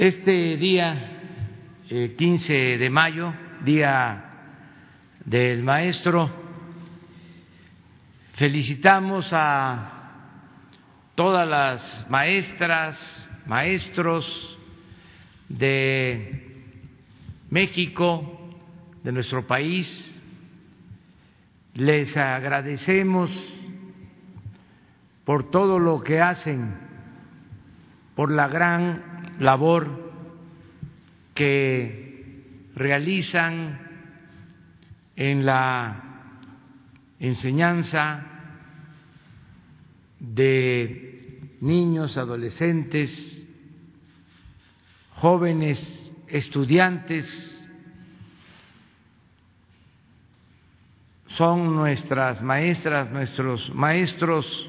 Este día, 15 de mayo, día del maestro, felicitamos a todas las maestras, maestros de México, de nuestro país. Les agradecemos por todo lo que hacen, por la gran labor que realizan en la enseñanza de niños, adolescentes, jóvenes, estudiantes, son nuestras maestras, nuestros maestros,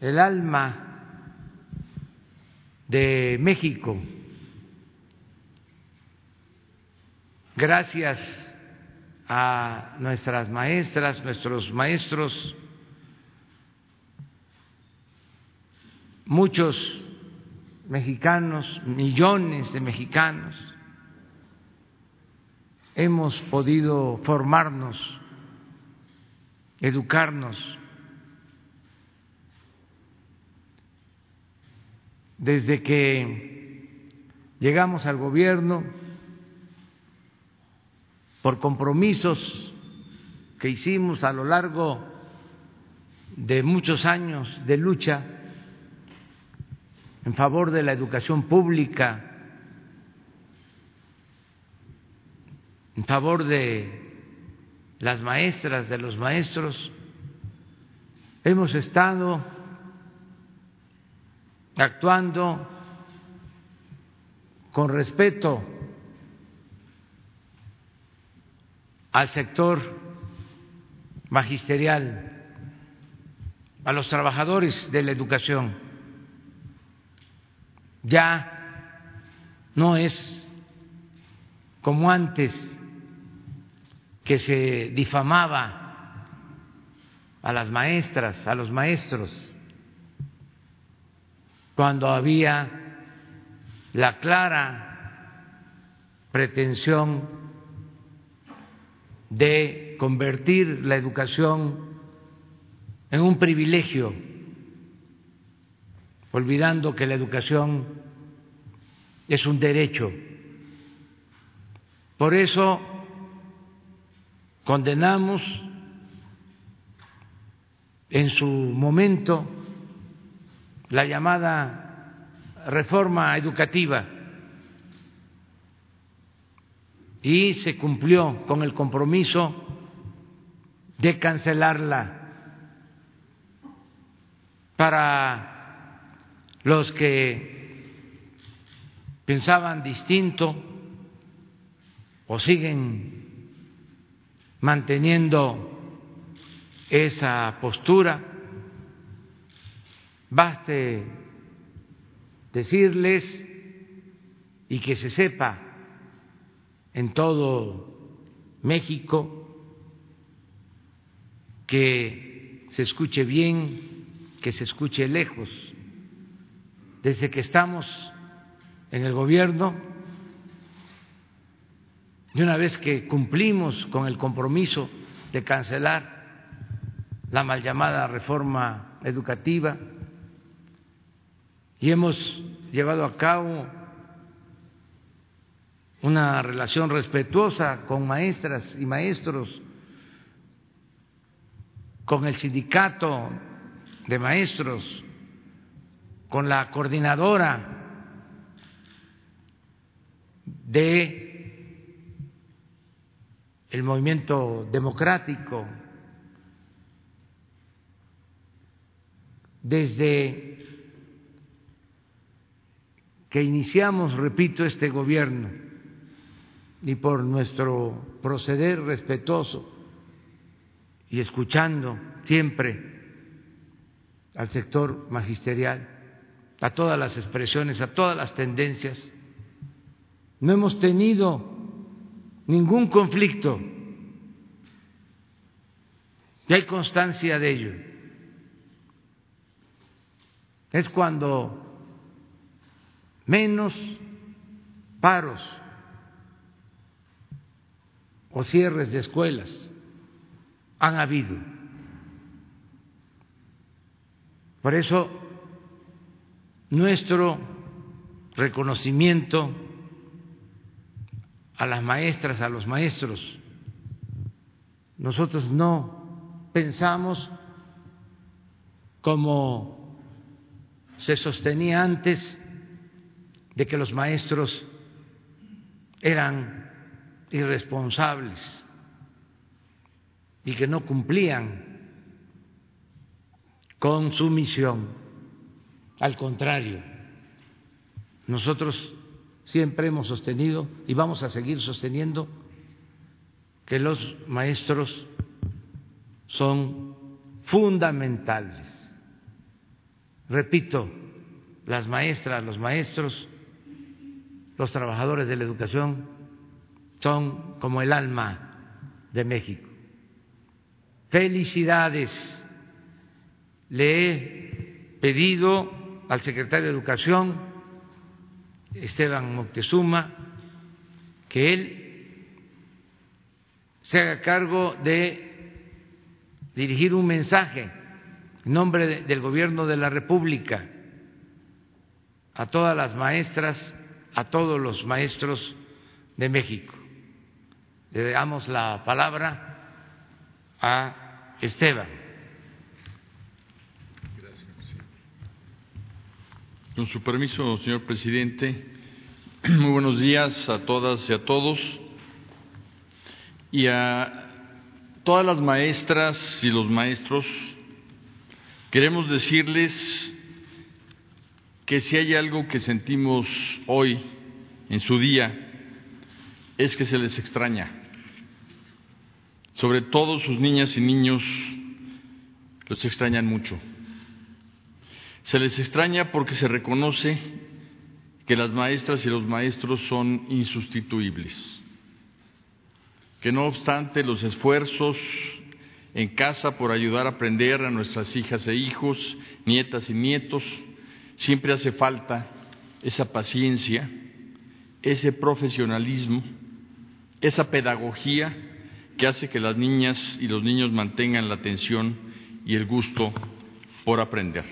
el alma de México. Gracias a nuestras maestras, nuestros maestros, muchos mexicanos, millones de mexicanos, hemos podido formarnos, educarnos. Desde que llegamos al gobierno, por compromisos que hicimos a lo largo de muchos años de lucha en favor de la educación pública, en favor de las maestras, de los maestros, hemos estado actuando con respeto al sector magisterial, a los trabajadores de la educación. Ya no es como antes que se difamaba a las maestras, a los maestros, cuando había la clara pretensión de convertir la educación en un privilegio, olvidando que la educación es un derecho. Por eso condenamos en su momento la llamada reforma educativa y se cumplió con el compromiso de cancelarla. Para los que pensaban distinto o siguen manteniendo esa postura, baste decirles y que se sepa en todo México, que se escuche bien, que se escuche lejos. Desde que estamos en el gobierno, de una vez que cumplimos con el compromiso de cancelar la mal llamada reforma educativa y hemos llevado a cabo una relación respetuosa con maestras y maestros, con el sindicato de maestros, con la coordinadora de el movimiento democrático. Desde que iniciamos, repito, este gobierno ni por nuestro proceder respetuoso y escuchando siempre al sector magisterial, a todas las expresiones, a todas las tendencias. No hemos tenido ningún conflicto y hay constancia de ello. Es cuando menos paros o cierres de escuelas han habido. Por eso, nuestro reconocimiento a las maestras, a los maestros, nosotros no pensamos como se sostenía antes de que los maestros eran irresponsables y que no cumplían con su misión. Al contrario, nosotros siempre hemos sostenido y vamos a seguir sosteniendo que los maestros son fundamentales. Repito, las maestras, los maestros, los trabajadores de la educación son como el alma de México. Felicidades. Le he pedido al secretario de Educación, Esteban Moctezuma, que él se haga cargo de dirigir un mensaje en nombre del Gobierno de la República a todas las maestras, a todos los maestros de México. Le damos la palabra a Esteban. Gracias, Con su permiso, señor presidente, muy buenos días a todas y a todos y a todas las maestras y los maestros. Queremos decirles que si hay algo que sentimos hoy en su día es que se les extraña. Sobre todo sus niñas y niños los extrañan mucho. Se les extraña porque se reconoce que las maestras y los maestros son insustituibles, que no obstante los esfuerzos en casa por ayudar a aprender a nuestras hijas e hijos, nietas y nietos, siempre hace falta esa paciencia, ese profesionalismo, esa pedagogía que hace que las niñas y los niños mantengan la atención y el gusto por aprender.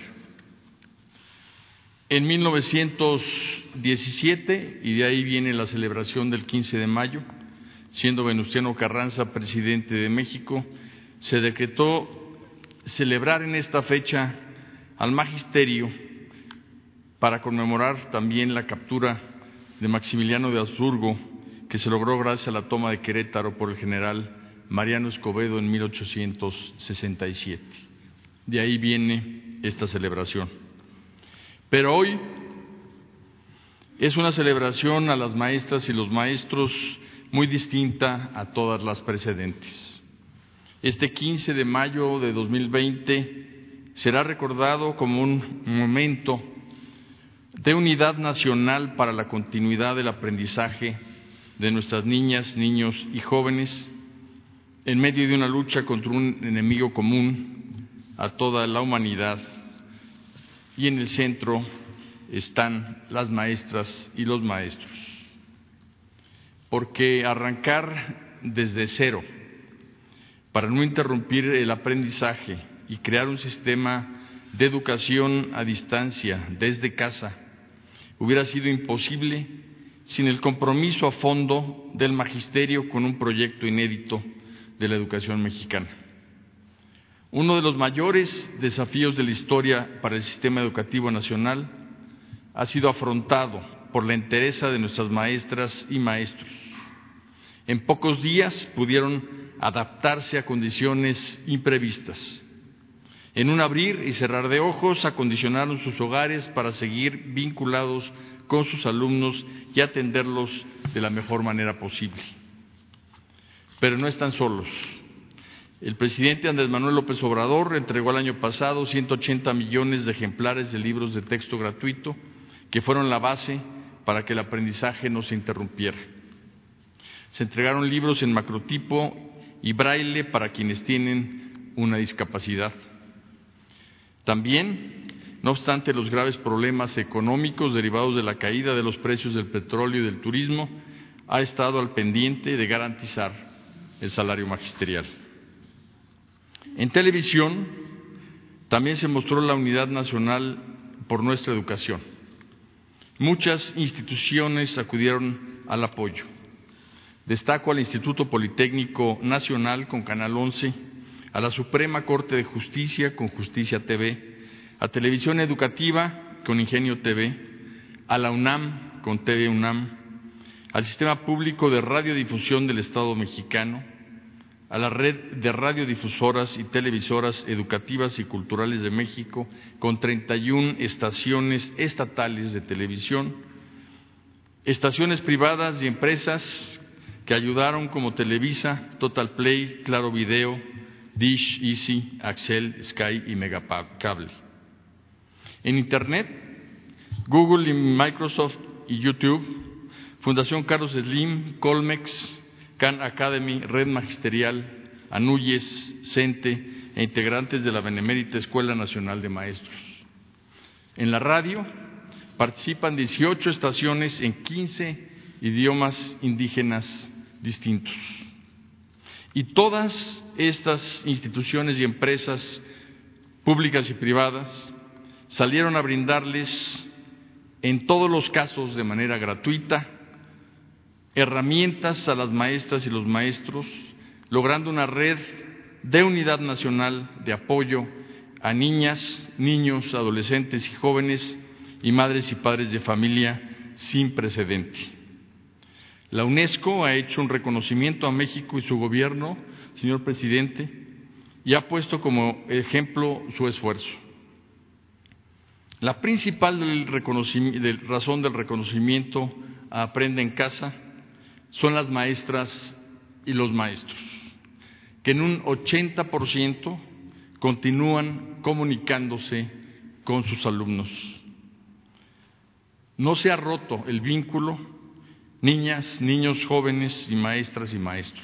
En 1917, y de ahí viene la celebración del 15 de mayo, siendo Venustiano Carranza presidente de México, se decretó celebrar en esta fecha al magisterio para conmemorar también la captura de Maximiliano de Habsburgo, que se logró gracias a la toma de Querétaro por el general Mariano Escobedo en 1867. De ahí viene esta celebración. Pero hoy es una celebración a las maestras y los maestros muy distinta a todas las precedentes. Este 15 de mayo de 2020 será recordado como un momento de unidad nacional para la continuidad del aprendizaje de nuestras niñas, niños y jóvenes en medio de una lucha contra un enemigo común a toda la humanidad. Y en el centro están las maestras y los maestros. Porque arrancar desde cero para no interrumpir el aprendizaje y crear un sistema de educación a distancia desde casa hubiera sido imposible sin el compromiso a fondo del magisterio con un proyecto inédito de la educación mexicana. Uno de los mayores desafíos de la historia para el sistema educativo nacional ha sido afrontado por la entereza de nuestras maestras y maestros. En pocos días pudieron adaptarse a condiciones imprevistas en un abrir y cerrar de ojos acondicionaron sus hogares para seguir vinculados con sus alumnos y atenderlos de la mejor manera posible. Pero no están solos. El presidente Andrés Manuel López Obrador entregó el año pasado 180 millones de ejemplares de libros de texto gratuito que fueron la base para que el aprendizaje no se interrumpiera. Se entregaron libros en macrotipo y braille para quienes tienen una discapacidad. También no obstante los graves problemas económicos derivados de la caída de los precios del petróleo y del turismo, ha estado al pendiente de garantizar el salario magisterial. En televisión también se mostró la unidad nacional por nuestra educación. Muchas instituciones acudieron al apoyo. Destaco al Instituto Politécnico Nacional con Canal 11, a la Suprema Corte de Justicia con Justicia TV, a Televisión Educativa con Ingenio TV, a la UNAM con TV UNAM, al Sistema Público de Radiodifusión del Estado mexicano, a la red de radiodifusoras y televisoras educativas y culturales de México, con 31 estaciones estatales de televisión, estaciones privadas y empresas que ayudaron como Televisa, Total Play, Claro Video, Dish, Easy, Axel, Sky y Megacable. En Internet, Google y Microsoft y YouTube, Fundación Carlos Slim, Colmex, Khan Academy, Red Magisterial, Anuyes, CENTE e integrantes de la Benemérita Escuela Nacional de Maestros. En la radio participan 18 estaciones en 15 idiomas indígenas distintos. Y todas estas instituciones y empresas públicas y privadas salieron a brindarles en todos los casos de manera gratuita herramientas a las maestras y los maestros, logrando una red de unidad nacional de apoyo a niñas, niños, adolescentes y jóvenes y madres y padres de familia sin precedente. La UNESCO ha hecho un reconocimiento a México y su gobierno, señor presidente, y ha puesto como ejemplo su esfuerzo. La principal razón del reconocimiento a Aprende en Casa son las maestras y los maestros, que en un 80% continúan comunicándose con sus alumnos. No se ha roto el vínculo niñas, niños, jóvenes y maestras y maestros.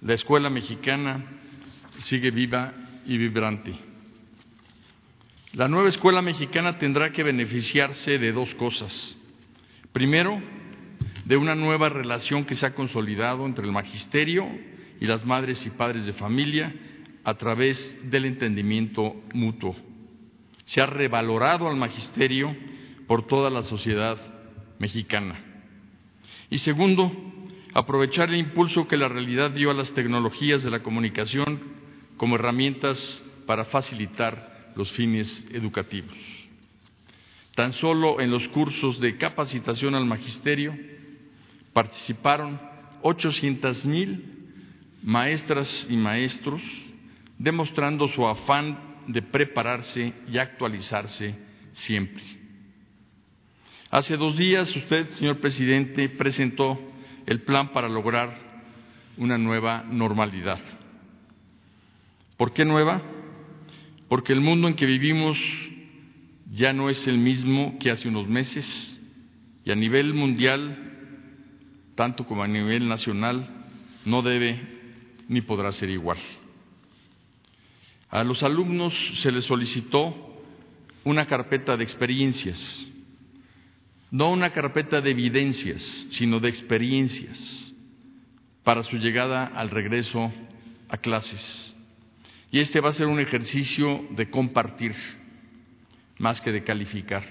La escuela mexicana sigue viva y vibrante. La nueva escuela mexicana tendrá que beneficiarse de dos cosas. Primero, de una nueva relación que se ha consolidado entre el magisterio y las madres y padres de familia a través del entendimiento mutuo. Se ha revalorado al magisterio por toda la sociedad mexicana. Y segundo, aprovechar el impulso que la realidad dio a las tecnologías de la comunicación como herramientas para facilitar los fines educativos. Tan solo en los cursos de capacitación al magisterio participaron 800 mil maestras y maestros, demostrando su afán de prepararse y actualizarse siempre. Hace dos días usted, señor presidente, presentó el plan para lograr una nueva normalidad. ¿Por qué nueva? Porque el mundo en que vivimos ya no es el mismo que hace unos meses y a nivel mundial tanto como a nivel nacional, no debe ni podrá ser igual. A los alumnos se les solicitó una carpeta de experiencias, no una carpeta de evidencias, sino de experiencias para su llegada al regreso a clases. Y este va a ser un ejercicio de compartir más que de calificar.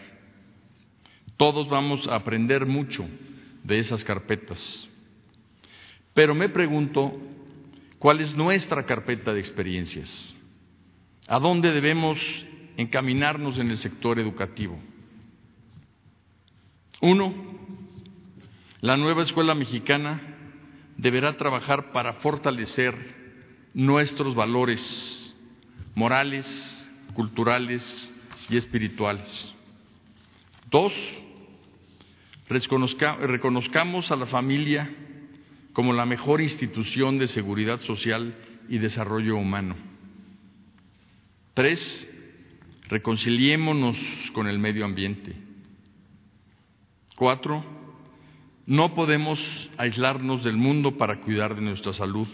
Todos vamos a aprender mucho de esas carpetas. Pero me pregunto, ¿cuál es nuestra carpeta de experiencias? ¿A dónde debemos encaminarnos en el sector educativo? Uno, la nueva escuela mexicana deberá trabajar para fortalecer nuestros valores morales, culturales y espirituales. Dos, reconozcamos a la familia como la mejor institución de seguridad social y desarrollo humano. Tres, reconciliémonos con el medio ambiente. Cuatro, no podemos aislarnos del mundo para cuidar de nuestra salud,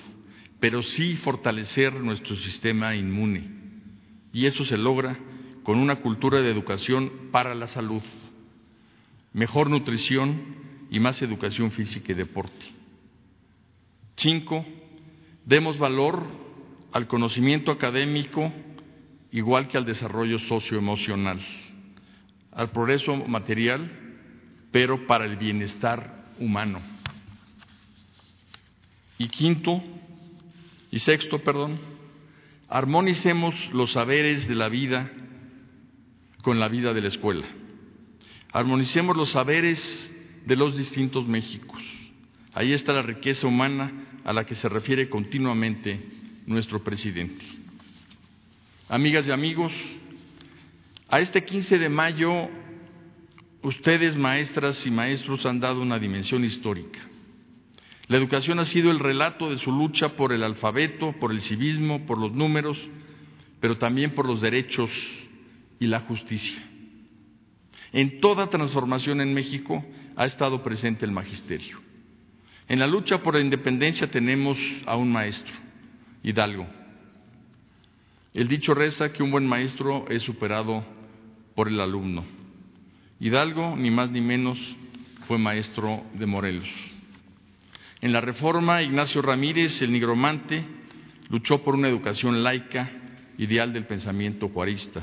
pero sí fortalecer nuestro sistema inmune. Y eso se logra con una cultura de educación para la salud, mejor nutrición y más educación física y deporte. Cinco, demos valor al conocimiento académico igual que al desarrollo socioemocional, al progreso material, pero para el bienestar humano. Y quinto, y sexto, perdón, armonicemos los saberes de la vida con la vida de la escuela. Armonicemos los saberes de los distintos Méxicos. Ahí está la riqueza humana a la que se refiere continuamente nuestro presidente. Amigas y amigos, a este 15 de mayo ustedes, maestras y maestros, han dado una dimensión histórica. La educación ha sido el relato de su lucha por el alfabeto, por el civismo, por los números, pero también por los derechos y la justicia. En toda transformación en México ha estado presente el magisterio. En la lucha por la independencia tenemos a un maestro, Hidalgo. El dicho reza que un buen maestro es superado por el alumno. Hidalgo, ni más ni menos, fue maestro de Morelos. En la reforma, Ignacio Ramírez, el nigromante, luchó por una educación laica, ideal del pensamiento juarista.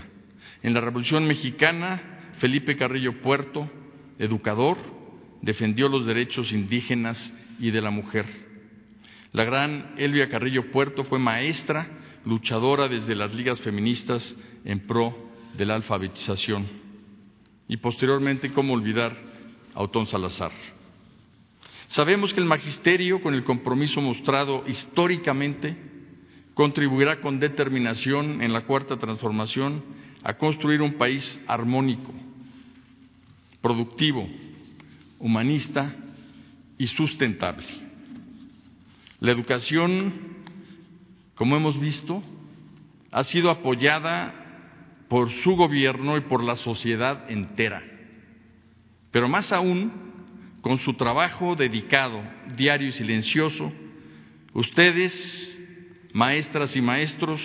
En la Revolución Mexicana, Felipe Carrillo Puerto, educador, defendió los derechos indígenas y de la mujer. La gran Elvia Carrillo Puerto fue maestra, luchadora desde las ligas feministas en pro de la alfabetización. Y posteriormente, ¿cómo olvidar a Otón Salazar? Sabemos que el magisterio, con el compromiso mostrado históricamente, contribuirá con determinación en la cuarta transformación a construir un país armónico, productivo, humanista y sustentable. La educación, como hemos visto, ha sido apoyada por su gobierno y por la sociedad entera. Pero más aún, con su trabajo dedicado, diario y silencioso, ustedes, maestras y maestros,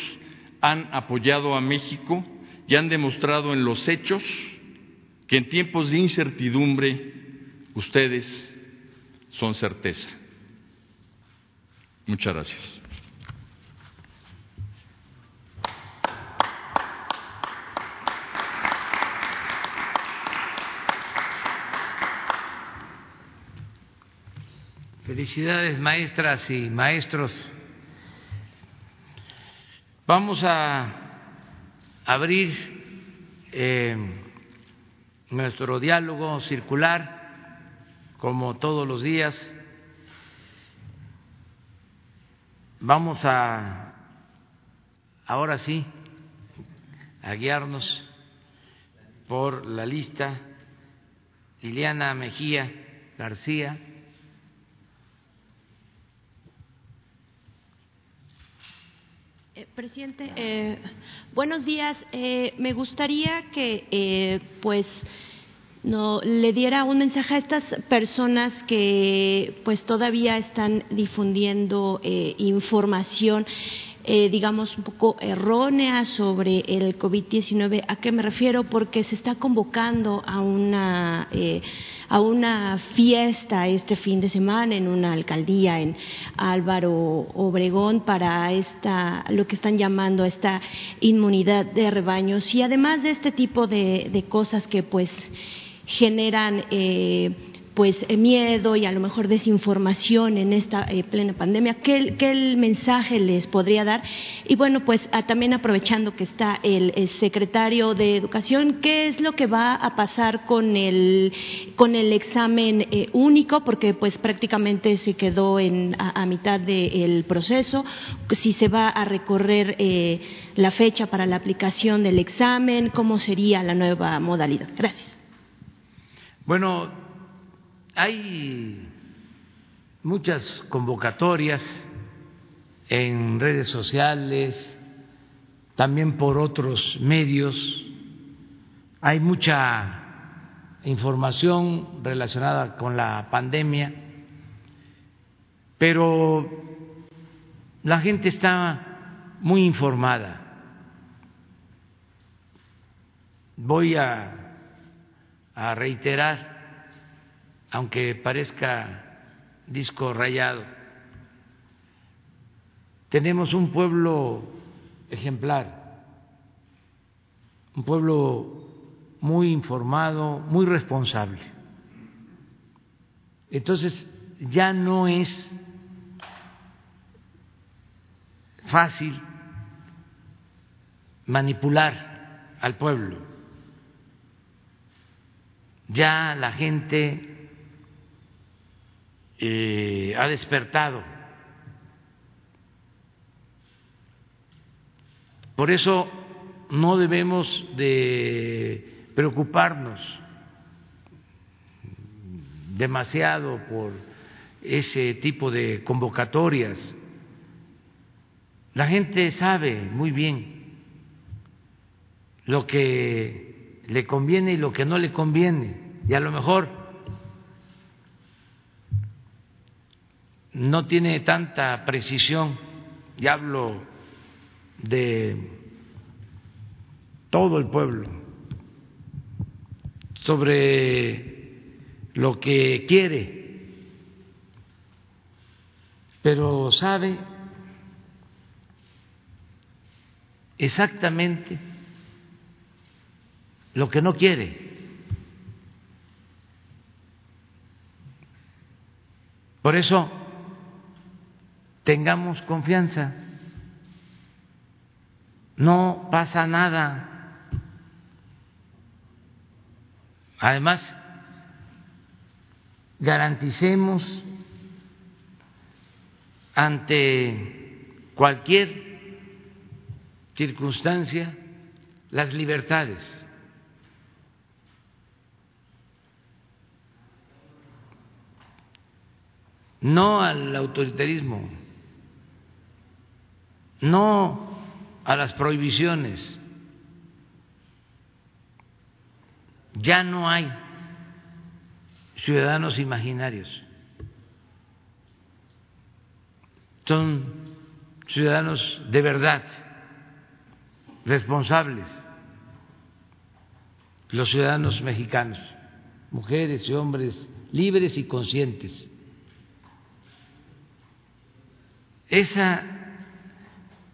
han apoyado a México y han demostrado en los hechos que en tiempos de incertidumbre ustedes son certeza. Muchas gracias. Felicidades, maestras y maestros. Vamos a abrir eh, nuestro diálogo circular, como todos los días. Vamos a, ahora sí, a guiarnos por la lista. Liliana Mejía García. Eh, presidente, eh, buenos días. Eh, me gustaría que, eh, pues, no le diera un mensaje a estas personas que, pues, todavía están difundiendo eh, información eh, digamos, un poco errónea sobre el COVID-19. ¿A qué me refiero? Porque se está convocando a una, eh, a una fiesta este fin de semana en una alcaldía en Álvaro Obregón para esta, lo que están llamando esta inmunidad de rebaños. Y además de este tipo de, cosas que, pues, generan eh, pues eh, miedo y a lo mejor desinformación en esta eh, plena pandemia, ¿qué, ¿qué, mensaje les podría dar? Y bueno, pues a, también aprovechando que está el, secretario de Educación, ¿qué es lo que va a pasar con el, con el examen eh, único? Porque pues prácticamente se quedó en, a, a mitad del de proceso, si se va a recorrer eh, la fecha para la aplicación del examen, ¿cómo sería la nueva modalidad? Gracias. Bueno, hay muchas convocatorias en redes sociales, también por otros medios, hay mucha información relacionada con la pandemia, pero la gente está muy informada. voy a, a reiterar, aunque parezca disco rayado, tenemos un pueblo ejemplar, un pueblo muy informado, muy responsable. Entonces, ya no es fácil manipular al pueblo. Ya la gente eh, ha despertado. Por eso no debemos de preocuparnos demasiado por ese tipo de convocatorias. La gente sabe muy bien lo que le conviene y lo que no le conviene. Y a lo mejor no tiene tanta precisión, y hablo de todo el pueblo, sobre lo que quiere pero sabe exactamente lo que no quiere. Por eso, tengamos confianza, no pasa nada. Además, garanticemos ante cualquier circunstancia las libertades. No al autoritarismo, no a las prohibiciones. Ya no hay ciudadanos imaginarios. son ciudadanos de verdad, responsables, los ciudadanos mexicanos, mujeres y hombres libres y conscientes. Esa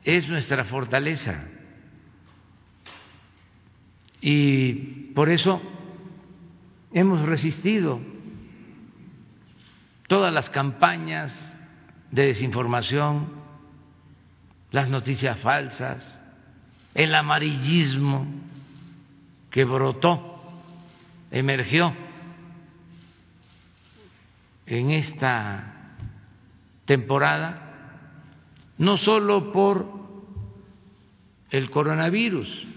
es nuestra fortaleza. Y por eso hemos resistido todas las campañas de desinformación, las noticias falsas, el amarillismo que brotó, emergió en esta temporada, no solo por el coronavirus,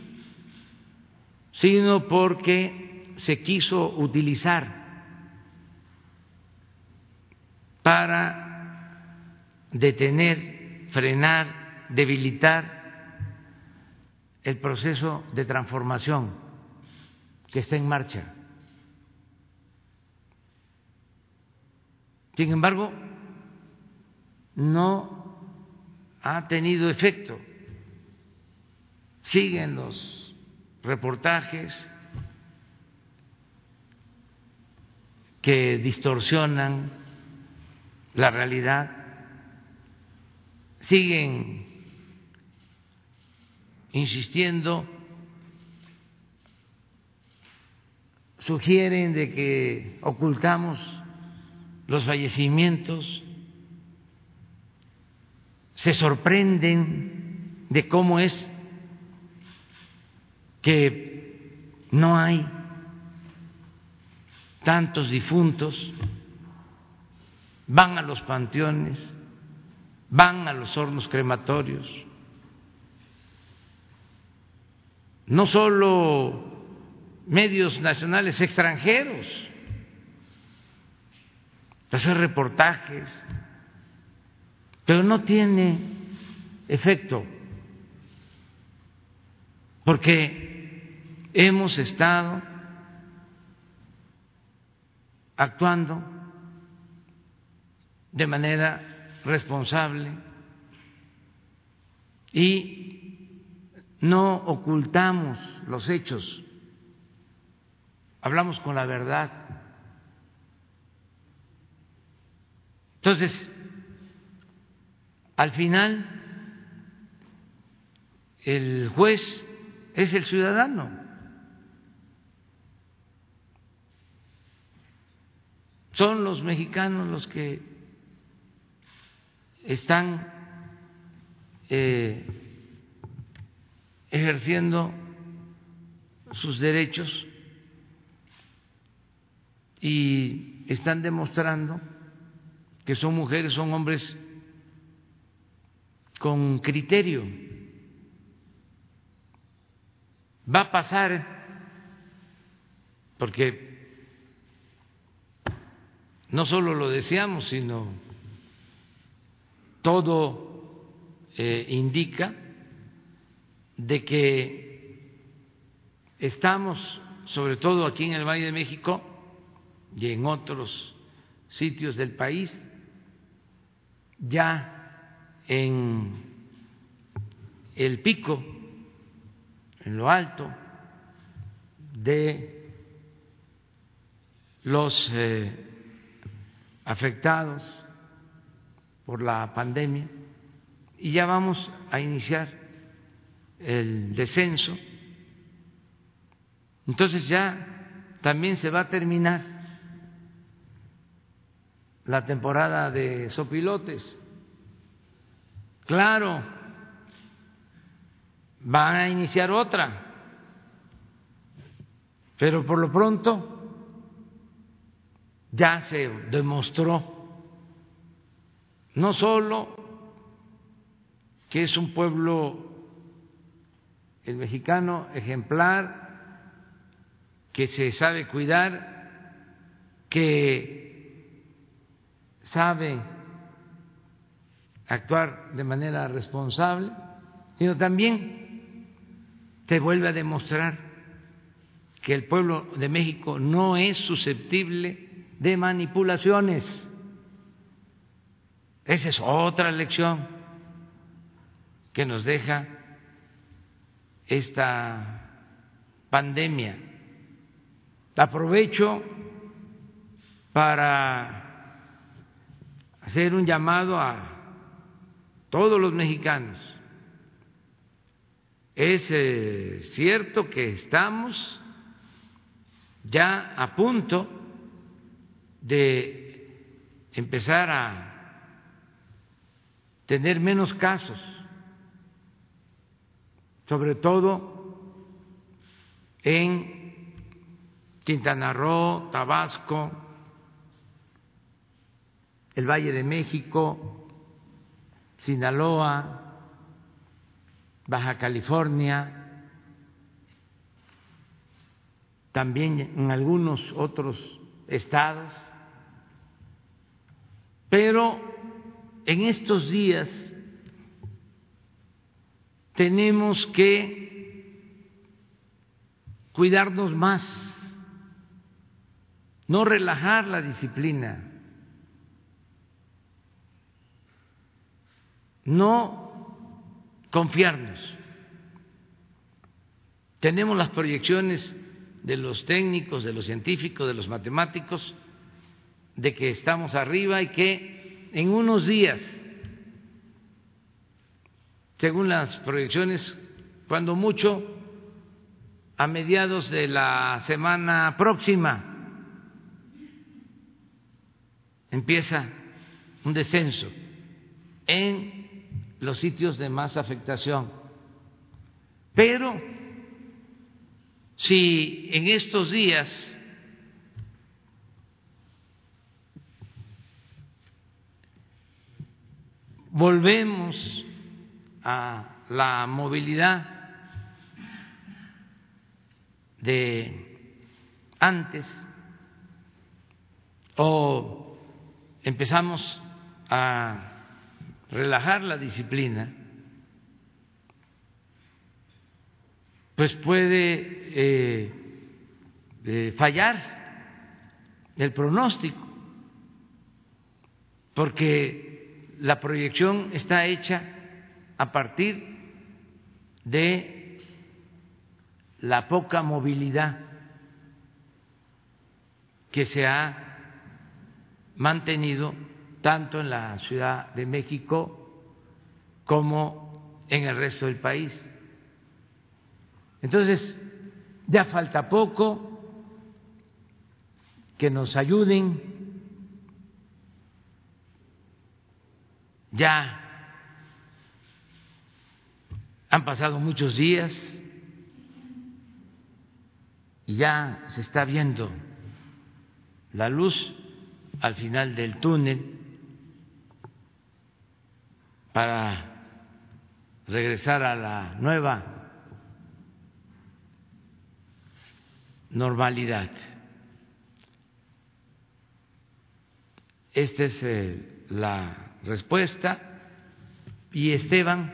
sino porque se quiso utilizar para detener, frenar, debilitar el proceso de transformación que está en marcha. Sin embargo, no ha tenido efecto. Siguen los reportajes que distorsionan la realidad siguen insistiendo, sugieren de que ocultamos los fallecimientos, se sorprenden de cómo es que no hay tantos difuntos, van a los panteones van a los hornos crematorios. No solo medios nacionales extranjeros, hacer reportajes, pero no tiene efecto, porque hemos estado actuando de manera responsable y no ocultamos los hechos, hablamos con la verdad. Entonces, al final, el juez es el ciudadano. Son los mexicanos los que están eh, ejerciendo sus derechos y están demostrando que son mujeres, son hombres con criterio. Va a pasar, porque no solo lo deseamos, sino todo eh, indica de que estamos, sobre todo aquí en el Valle de México y en otros sitios del país, ya en el pico, en lo alto de los eh, afectados por la pandemia y ya vamos a iniciar el descenso. Entonces ya también se va a terminar la temporada de sopilotes. Claro, van a iniciar otra, pero por lo pronto ya se demostró. No solo que es un pueblo, el mexicano, ejemplar, que se sabe cuidar, que sabe actuar de manera responsable, sino también te vuelve a demostrar que el pueblo de México no es susceptible de manipulaciones. Esa es otra lección que nos deja esta pandemia. Aprovecho para hacer un llamado a todos los mexicanos. Es eh, cierto que estamos ya a punto de empezar a tener menos casos, sobre todo en Quintana Roo, Tabasco, el Valle de México, Sinaloa, Baja California, también en algunos otros estados, pero en estos días tenemos que cuidarnos más, no relajar la disciplina no confiarnos. Tenemos las proyecciones de los técnicos, de los científicos, de los matemáticos, de que estamos arriba y que en unos días, según las proyecciones, cuando mucho, a mediados de la semana próxima, empieza un descenso en los sitios de más afectación. Pero si en estos días volvemos a la movilidad de antes o empezamos a relajar la disciplina, pues puede eh, eh, fallar el pronóstico, porque la proyección está hecha a partir de la poca movilidad que se ha mantenido tanto en la Ciudad de México como en el resto del país. Entonces, ya falta poco que nos ayuden, ya han pasado muchos días y ya se está viendo la luz al final del túnel para regresar a la nueva normalidad. Esta es eh, la respuesta. Y Esteban.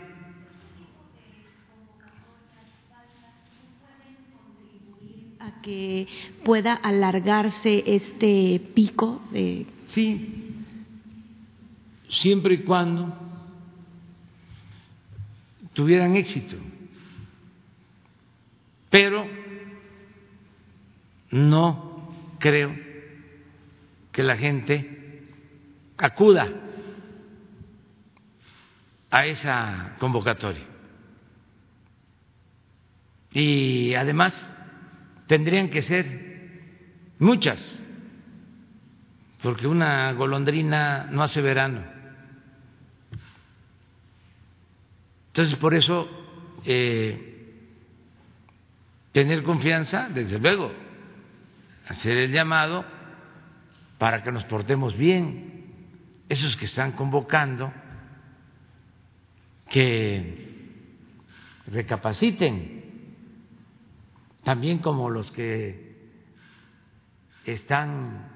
a que pueda alargarse este pico de sí siempre y cuando tuvieran éxito pero no creo que la gente acuda a esa convocatoria. Y además tendrían que ser muchas, porque una golondrina no hace verano. Entonces, por eso, eh, tener confianza, desde luego, hacer el llamado para que nos portemos bien. Esos que están convocando, que recapaciten, también como los que están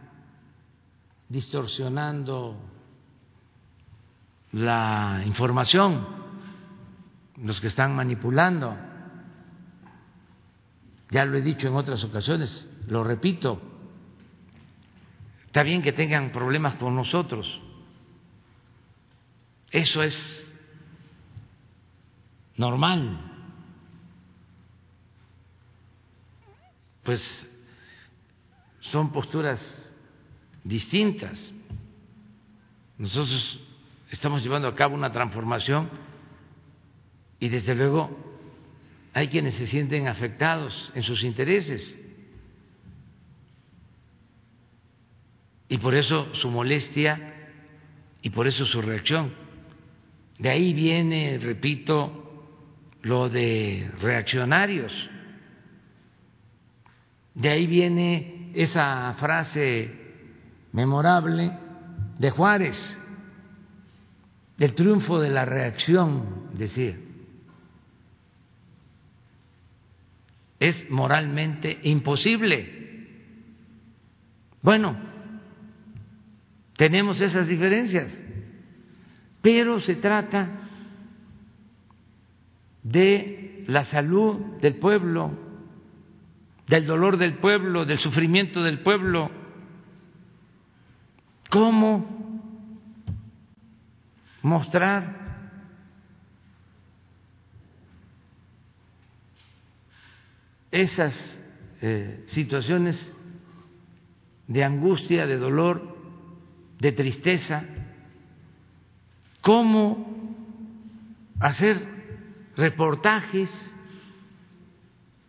distorsionando la información, los que están manipulando. Ya lo he dicho en otras ocasiones, lo repito, está bien que tengan problemas con nosotros, eso es normal, pues son posturas distintas. Nosotros estamos llevando a cabo una transformación y desde luego hay quienes se sienten afectados en sus intereses. Y por eso su molestia y por eso su reacción. De ahí viene, repito, lo de reaccionarios. De ahí viene esa frase memorable de Juárez, del triunfo de la reacción, decía. Es moralmente imposible. Bueno, tenemos esas diferencias, pero se trata de la salud del pueblo, del dolor del pueblo, del sufrimiento del pueblo. ¿Cómo mostrar esas eh, situaciones de angustia, de dolor, de tristeza, cómo hacer reportajes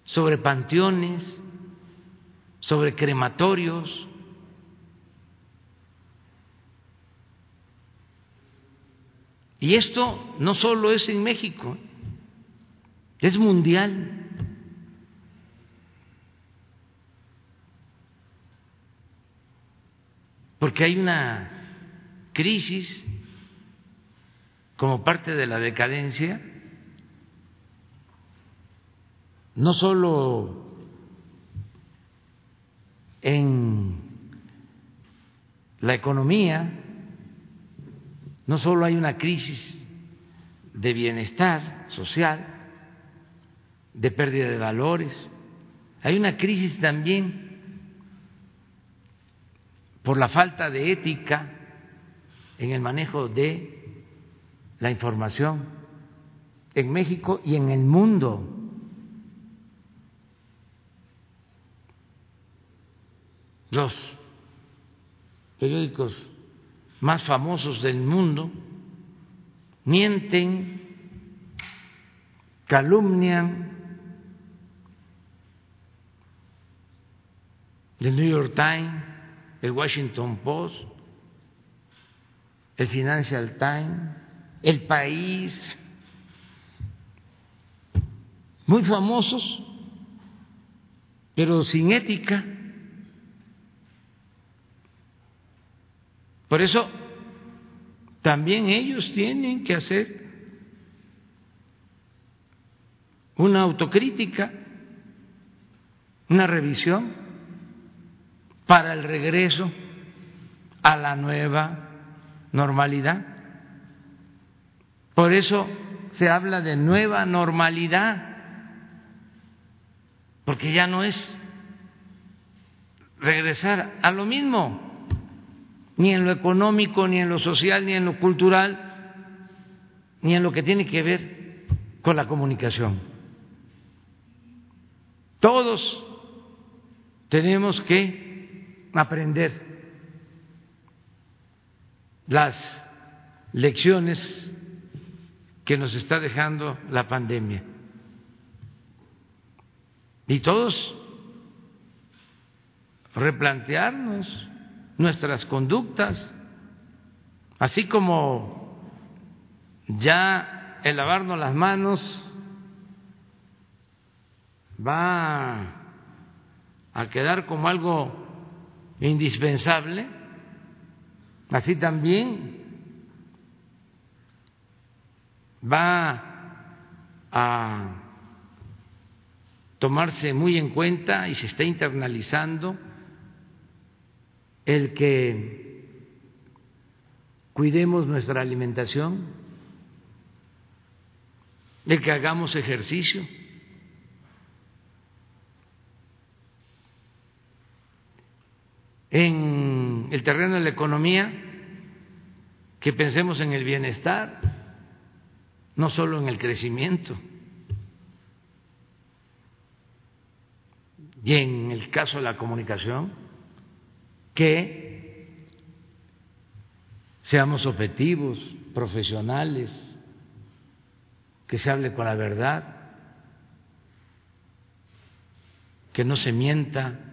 sobre panteones, sobre crematorios, Y esto no solo es en México, es mundial. Porque hay una crisis como parte de la decadencia, no solo en la economía, no solo hay una crisis de bienestar social, de pérdida de valores, hay una crisis también por la falta de ética en el manejo de la información en México y en el mundo. Los periódicos más famosos del mundo, mienten, calumnian. El New York Times, el Washington Post, el Financial Times, el País, muy famosos, pero sin ética. Por eso también ellos tienen que hacer una autocrítica, una revisión para el regreso a la nueva normalidad. Por eso se habla de nueva normalidad, porque ya no es regresar a lo mismo ni en lo económico, ni en lo social, ni en lo cultural, ni en lo que tiene que ver con la comunicación. Todos tenemos que aprender las lecciones que nos está dejando la pandemia. Y todos replantearnos nuestras conductas, así como ya el lavarnos las manos va a quedar como algo indispensable, así también va a tomarse muy en cuenta y se está internalizando el que cuidemos nuestra alimentación, el que hagamos ejercicio. En el terreno de la economía, que pensemos en el bienestar, no solo en el crecimiento. Y en el caso de la comunicación, que seamos objetivos, profesionales, que se hable con la verdad, que no se mienta,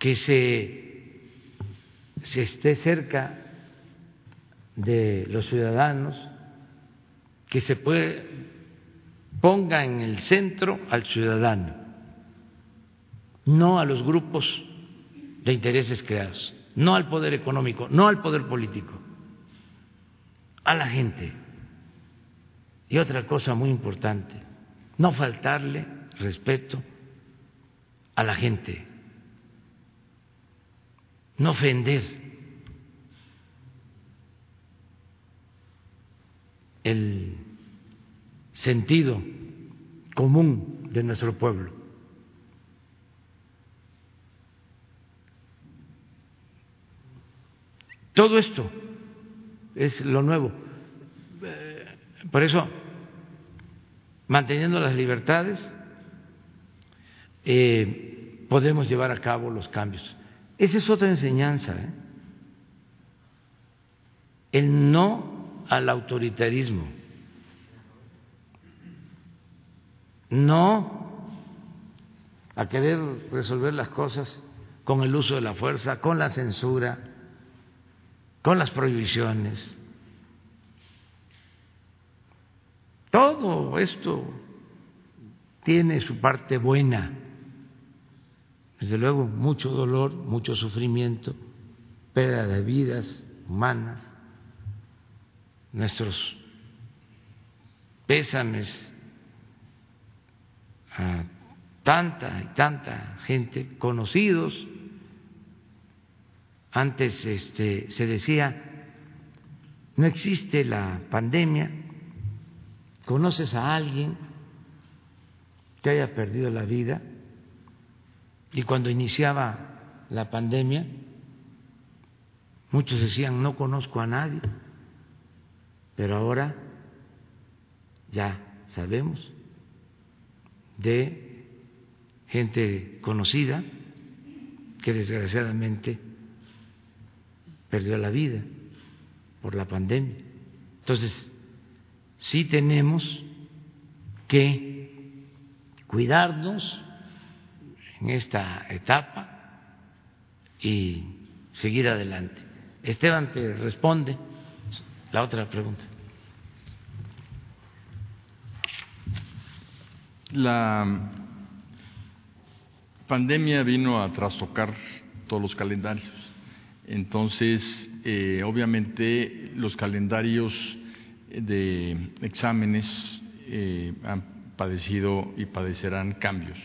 que se, se esté cerca de los ciudadanos, que se ponga en el centro al ciudadano, no a los grupos de intereses creados, no al poder económico, no al poder político, a la gente. Y otra cosa muy importante, no faltarle respeto a la gente, no ofender el sentido común de nuestro pueblo. Todo esto es lo nuevo. Por eso, manteniendo las libertades, eh, podemos llevar a cabo los cambios. Esa es otra enseñanza. ¿eh? El no al autoritarismo. No a querer resolver las cosas con el uso de la fuerza, con la censura con las prohibiciones. Todo esto tiene su parte buena. Desde luego, mucho dolor, mucho sufrimiento, pérdida de vidas humanas, nuestros pésames a tanta y tanta gente, conocidos, antes este, se decía, no existe la pandemia, conoces a alguien que haya perdido la vida y cuando iniciaba la pandemia, muchos decían, no conozco a nadie, pero ahora ya sabemos de gente conocida que desgraciadamente perdió la vida por la pandemia. Entonces, sí tenemos que cuidarnos en esta etapa y seguir adelante. Esteban te responde la otra pregunta. La pandemia vino a trastocar todos los calendarios. Entonces, eh, obviamente, los calendarios de exámenes eh, han padecido y padecerán cambios.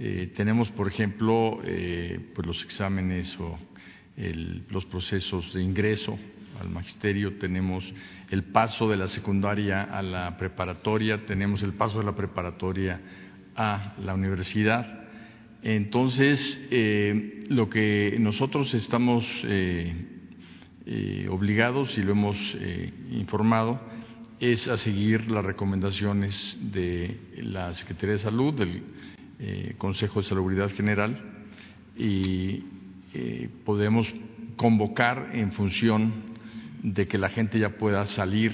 Eh, tenemos, por ejemplo, pues los exámenes o los procesos de ingreso al magisterio, tenemos el paso de la secundaria a la preparatoria, tenemos el paso de la preparatoria a la universidad. Entonces, eh, lo que nosotros estamos eh, eh, obligados y lo hemos informado es a seguir las recomendaciones de la Secretaría de Salud, del Consejo de Salubridad General y podemos convocar en función de que la gente ya pueda salir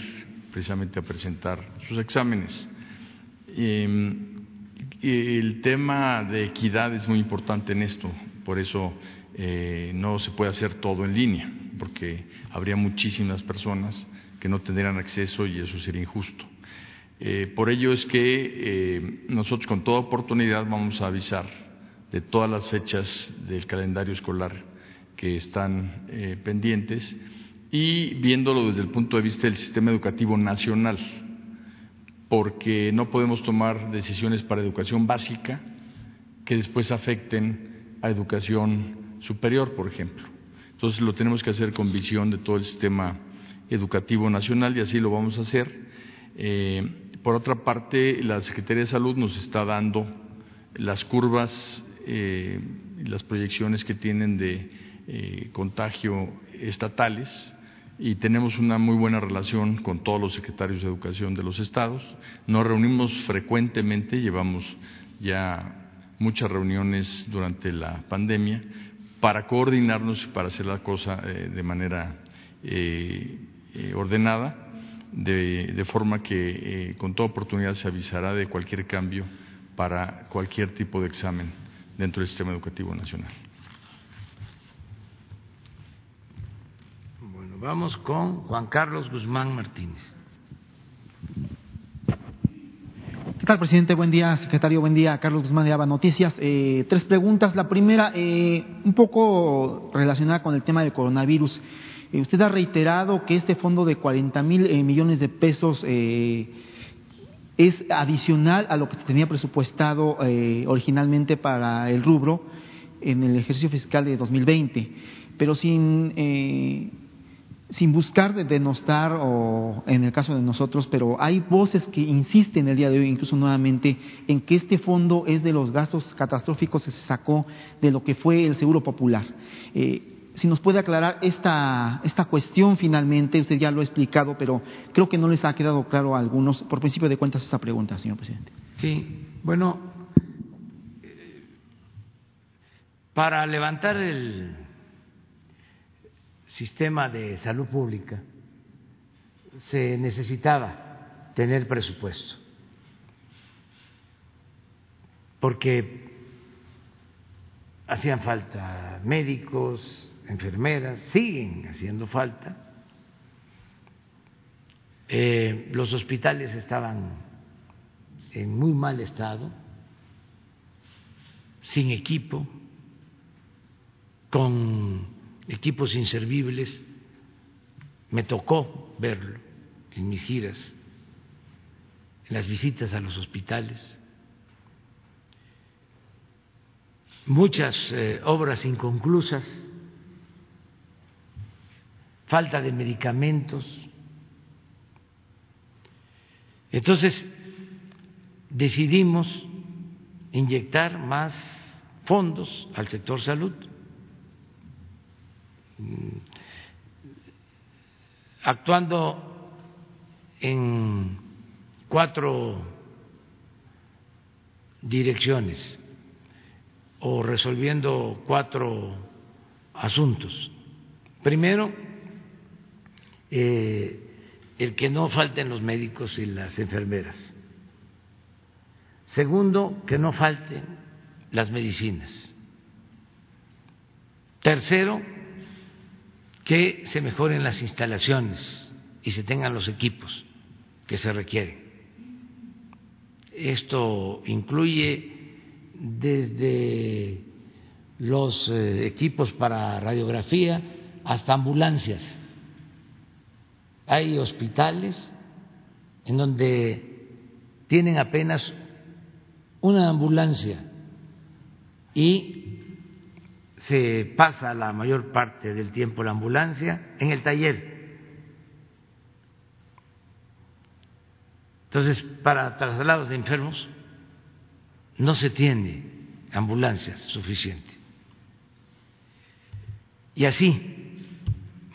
precisamente a presentar sus exámenes. Em, el tema de equidad es muy importante en esto, por eso eh, no se puede hacer todo en línea, porque habría muchísimas personas que no tendrían acceso y eso sería injusto. Eh, por ello es que eh, nosotros con toda oportunidad vamos a avisar de todas las fechas del calendario escolar que están pendientes y viéndolo desde el punto de vista del sistema educativo nacional porque no podemos tomar decisiones para educación básica que después afecten a educación superior, por ejemplo. Entonces lo tenemos que hacer con visión de todo el sistema educativo nacional y así lo vamos a hacer. Eh, por otra parte, la Secretaría de Salud nos está dando las curvas eh, las proyecciones que tienen de eh, contagio estatales y tenemos una muy buena relación con todos los secretarios de educación de los estados. Nos reunimos frecuentemente, llevamos ya muchas reuniones durante la pandemia para coordinarnos y para hacer la cosa eh, de manera eh, ordenada, de, forma que con toda oportunidad se avisará de cualquier cambio para cualquier tipo de examen dentro del sistema educativo nacional. Vamos con Juan Carlos Guzmán Martínez. ¿Qué tal, presidente? Buen día, secretario. Buen día, Carlos Guzmán de Aba Noticias. Eh, tres preguntas. La primera, eh, un poco relacionada con el tema del coronavirus. Eh, usted ha reiterado que este fondo de 40 mil millones de pesos es adicional a lo que se tenía presupuestado originalmente para el rubro en el ejercicio fiscal de 2020, pero sin sin buscar denostar o en el caso de nosotros, pero hay voces que insisten el día de hoy, incluso nuevamente, en que este fondo es de los gastos catastróficos que se sacó de lo que fue el Seguro Popular. Eh, si nos puede aclarar esta, esta cuestión finalmente, usted ya lo ha explicado, pero creo que no les ha quedado claro a algunos, por principio de cuentas, esta pregunta, señor presidente. Sí, bueno, para levantar el sistema de salud pública se necesitaba tener presupuesto, porque hacían falta médicos, enfermeras, siguen haciendo falta. Eh, los hospitales estaban en muy mal estado, sin equipo, con equipos inservibles, me tocó verlo en mis giras, en las visitas a los hospitales, muchas eh, obras inconclusas, falta de medicamentos. Entonces, decidimos inyectar más fondos al sector salud Mm, actuando en cuatro direcciones o resolviendo cuatro asuntos Primero, eh, el que no falten los médicos y las enfermeras. Segundo, que no falten las medicinas. Tercero, que se mejoren las instalaciones y se tengan los equipos que se requieren. Esto incluye desde los eh, equipos para radiografía hasta ambulancias. Hay hospitales en donde tienen apenas una ambulancia y se pasa la mayor parte del tiempo la ambulancia en el taller. Entonces, para traslados de enfermos no se tiene ambulancias suficientes. Y así,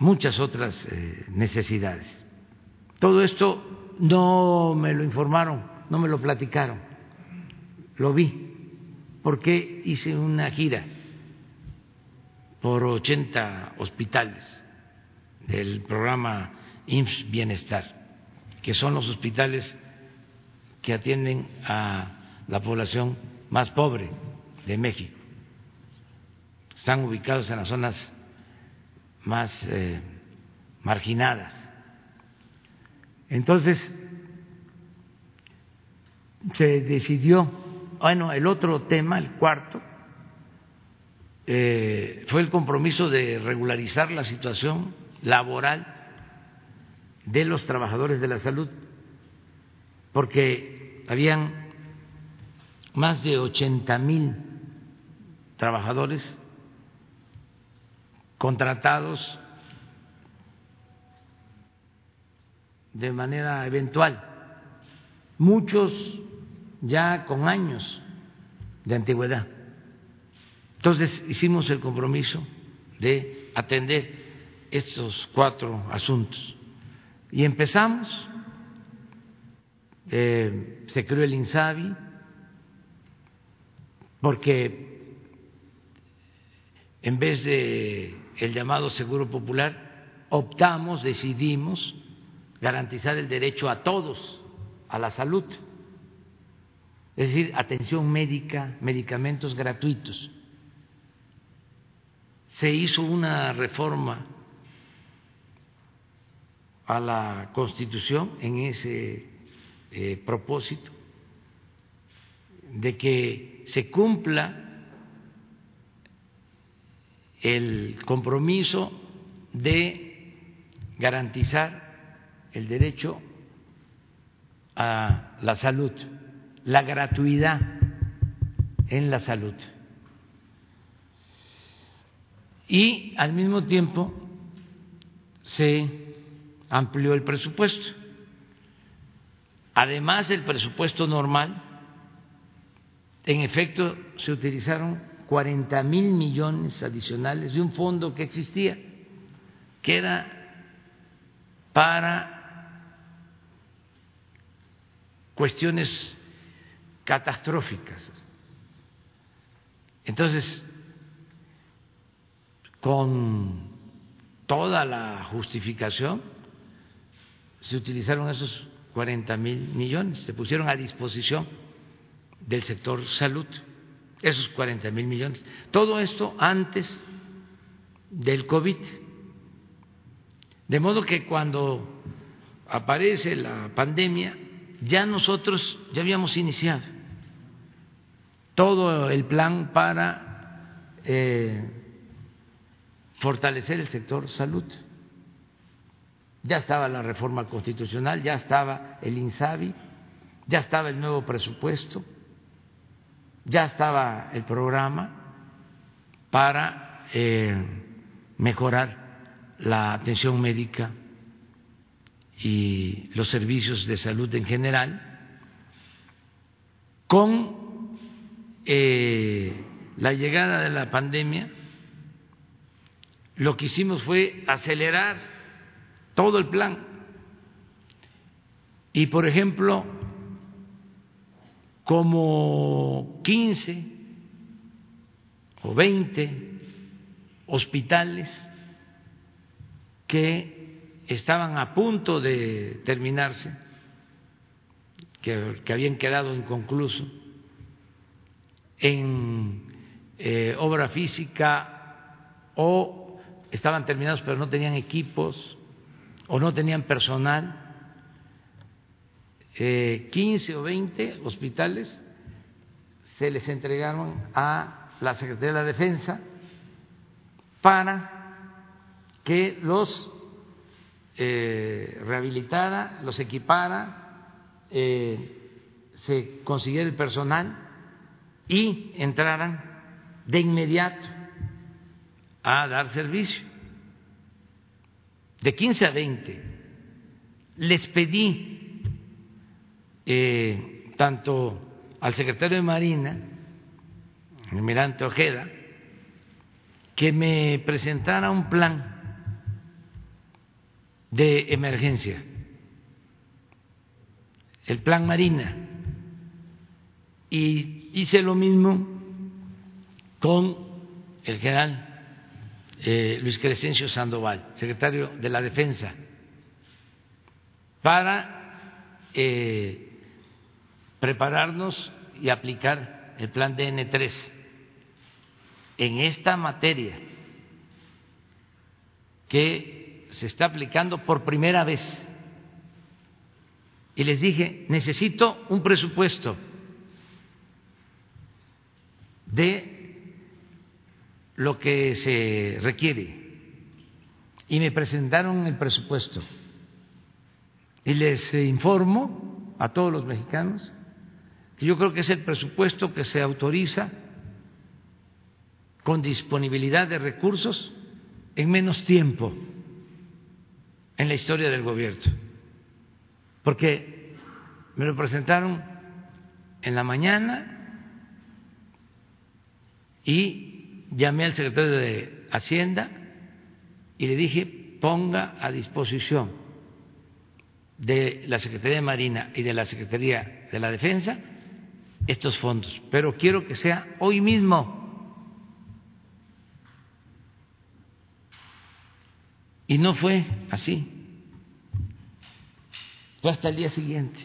muchas otras eh, necesidades. Todo esto no me lo informaron, no me lo platicaron, lo vi, porque hice una gira por 80 hospitales del programa IMSS Bienestar, que son los hospitales que atienden a la población más pobre de México. Están ubicados en las zonas más eh, marginadas. Entonces, se decidió, bueno, el otro tema, el cuarto, eh, fue el compromiso de regularizar la situación laboral de los trabajadores de la salud, porque habían más de 80 mil trabajadores contratados de manera eventual, muchos ya con años de antigüedad. Entonces hicimos el compromiso de atender estos cuatro asuntos. Y empezamos, eh, se creó el INSABI, porque en vez de el llamado seguro popular optamos, decidimos garantizar el derecho a todos a la salud, es decir, atención médica, medicamentos gratuitos. Se hizo una reforma a la Constitución en ese eh, propósito de que se cumpla el compromiso de garantizar el derecho a la salud, la gratuidad en la salud. Y al mismo tiempo se amplió el presupuesto. Además del presupuesto normal, en efecto, se utilizaron 40 mil millones adicionales de un fondo que existía, que era para cuestiones catastróficas. Entonces, con toda la justificación, se utilizaron esos 40 mil millones, se pusieron a disposición del sector salud, esos 40 mil millones. Todo esto antes del COVID. De modo que cuando aparece la pandemia, ya nosotros ya habíamos iniciado todo el plan para eh, fortalecer el sector salud. Ya estaba la reforma constitucional, ya estaba el INSABI, ya estaba el nuevo presupuesto ya estaba el programa para eh, mejorar la atención médica y los servicios de salud en general, con eh, la llegada de la pandemia, lo que hicimos fue acelerar todo el plan. Y, por ejemplo, como 15 o 20 hospitales que estaban a punto de terminarse, que, habían quedado inconclusos en eh, obra física o estaban terminados pero no tenían equipos o no tenían personal, eh, 15 o 20 hospitales se les entregaron a la Secretaría de la Defensa para que los eh, rehabilitara, los equipara, eh, se consiguiera el personal y entraran de inmediato a dar servicio. De 15 a 20, les pedí eh, tanto al secretario de Marina, el almirante Ojeda, que me presentara un plan de emergencia, el plan Marina, y hice lo mismo con el general eh, Luis Crescencio Sandoval, secretario de la Defensa, para eh, prepararnos y aplicar el plan DN3 en esta materia que se está aplicando por primera vez. Y les dije, necesito un presupuesto de lo que se requiere. Y me presentaron el presupuesto. Y les informo a todos los mexicanos yo creo que es el presupuesto que se autoriza con disponibilidad de recursos en menos tiempo en la historia del gobierno. Porque me lo presentaron en la mañana y llamé al secretario de Hacienda y le dije ponga a disposición de la Secretaría de Marina y de la Secretaría de la Defensa estos fondos, pero quiero que sea hoy mismo. Y no fue así. Fue hasta el día siguiente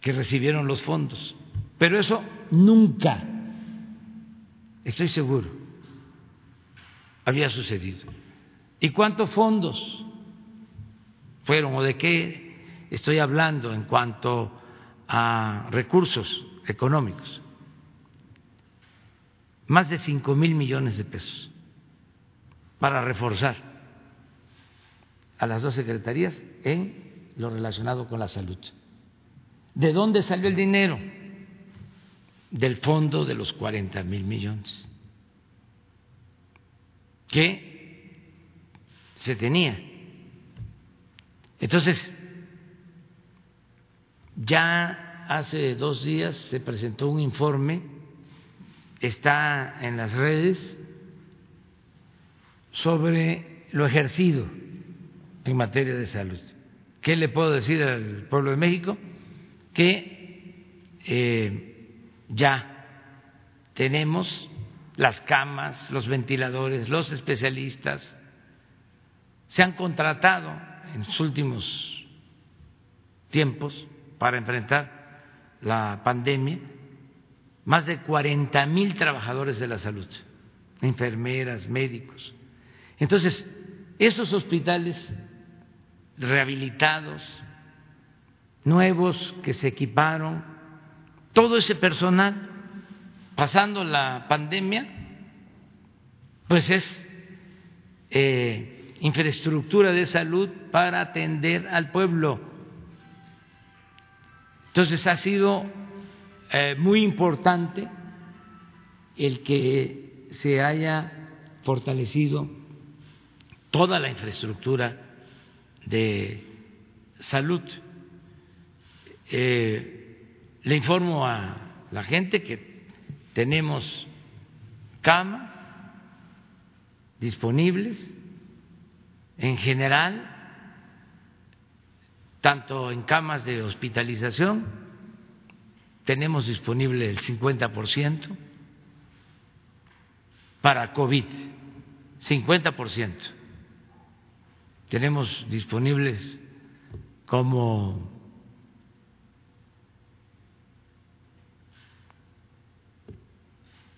que recibieron los fondos. Pero eso nunca estoy seguro, había sucedido. ¿Y cuántos fondos fueron o de qué estoy hablando en cuanto a recursos económicos? Más de cinco mil millones de pesos para reforzar a las dos secretarías en lo relacionado con la salud. ¿De dónde salió el dinero? del fondo de los 40 mil millones que se tenía. Entonces, ya hace dos días se presentó un informe, está en las redes, sobre lo ejercido en materia de salud. ¿Qué le puedo decir al pueblo de México? Que eh, ya tenemos las camas, los ventiladores, los especialistas. Se han contratado en los últimos tiempos para enfrentar la pandemia más de 40 mil trabajadores de la salud, enfermeras, médicos. Entonces, esos hospitales rehabilitados, nuevos que se equiparon, todo ese personal pasando la pandemia, pues es eh, infraestructura de salud para atender al pueblo. Entonces ha sido eh, muy importante el que se haya fortalecido toda la infraestructura de salud. Eh, le informo a la gente que tenemos camas disponibles en general, tanto en camas de hospitalización, tenemos disponible el 50% para COVID, 50%. tenemos disponibles como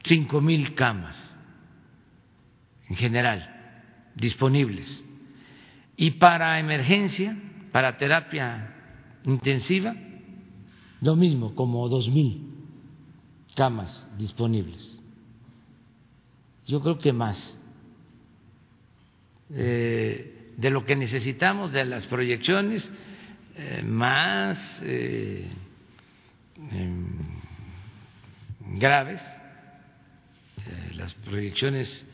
cinco mil camas en general disponibles. Y para emergencia, para terapia intensiva, lo mismo, como dos mil camas disponibles. Yo creo que más. Eh, de lo que necesitamos, de las proyecciones, eh, más eh, em, graves, las proyecciones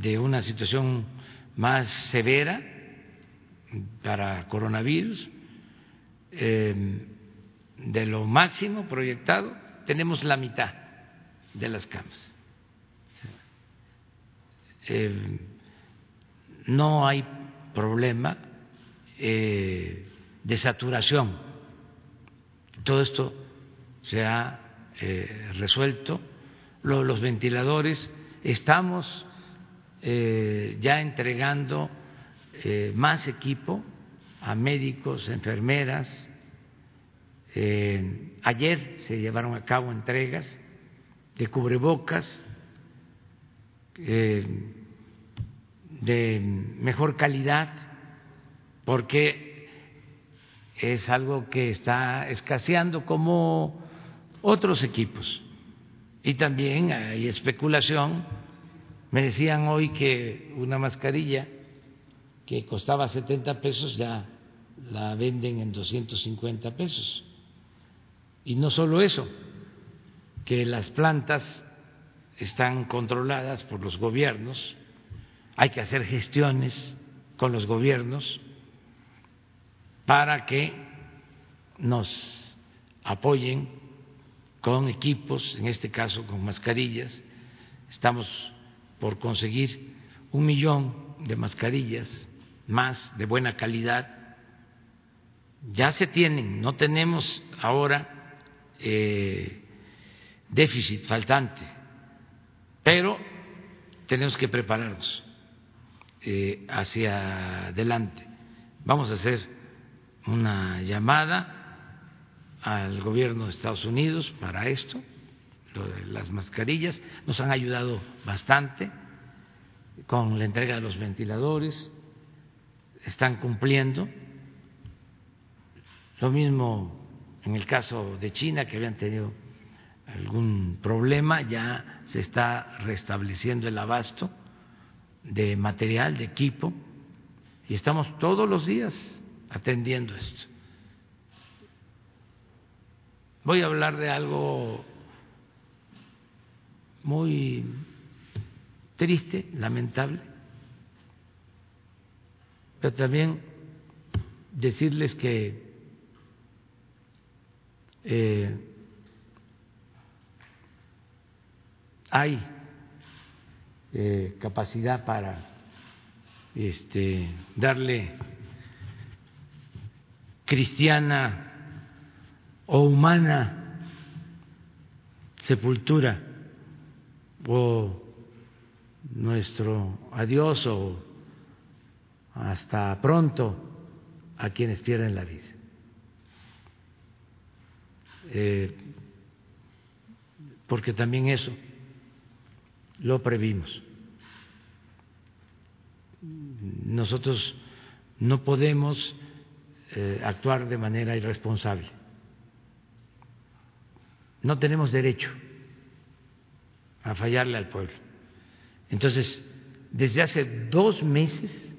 de una situación más severa para coronavirus, em, de lo máximo proyectado, tenemos la mitad de las camas. Em, no hay problema eh, de saturación. Todo esto se ha eh, resuelto. los ventiladores, estamos eh, ya entregando más equipo a médicos, enfermeras. ayer se llevaron a cabo entregas de cubrebocas de mejor calidad, porque es algo que está escaseando como otros equipos. Y también hay especulación. Me decían hoy que una mascarilla que costaba 70 pesos ya la venden en 250 pesos. Y no solo eso, que las plantas están controladas por los gobiernos hay que hacer gestiones con los gobiernos para que nos apoyen con equipos, en este caso con mascarillas. Estamos por conseguir un millón de mascarillas más de buena calidad. Ya se tienen, no tenemos ahora eh, déficit faltante, pero tenemos que prepararnos eh, hacia adelante. Vamos a hacer una llamada al gobierno de Estados Unidos para esto, lo de las mascarillas. Nos han ayudado bastante con la entrega de los ventiladores, están cumpliendo. Lo mismo en el caso de China, que habían tenido algún problema, ya se está restableciendo el abasto de material, de equipo, y estamos todos los días atendiendo esto. Voy a hablar de algo muy triste, lamentable, pero también decirles que eh, hay eh, capacidad para este, darle cristiana o humana sepultura o nuestro adiós o hasta pronto a quienes pierden la vida. Eh, porque también eso lo previmos. Nosotros no podemos eh, actuar de manera irresponsable. No tenemos derecho a fallarle al pueblo. Entonces, desde hace dos meses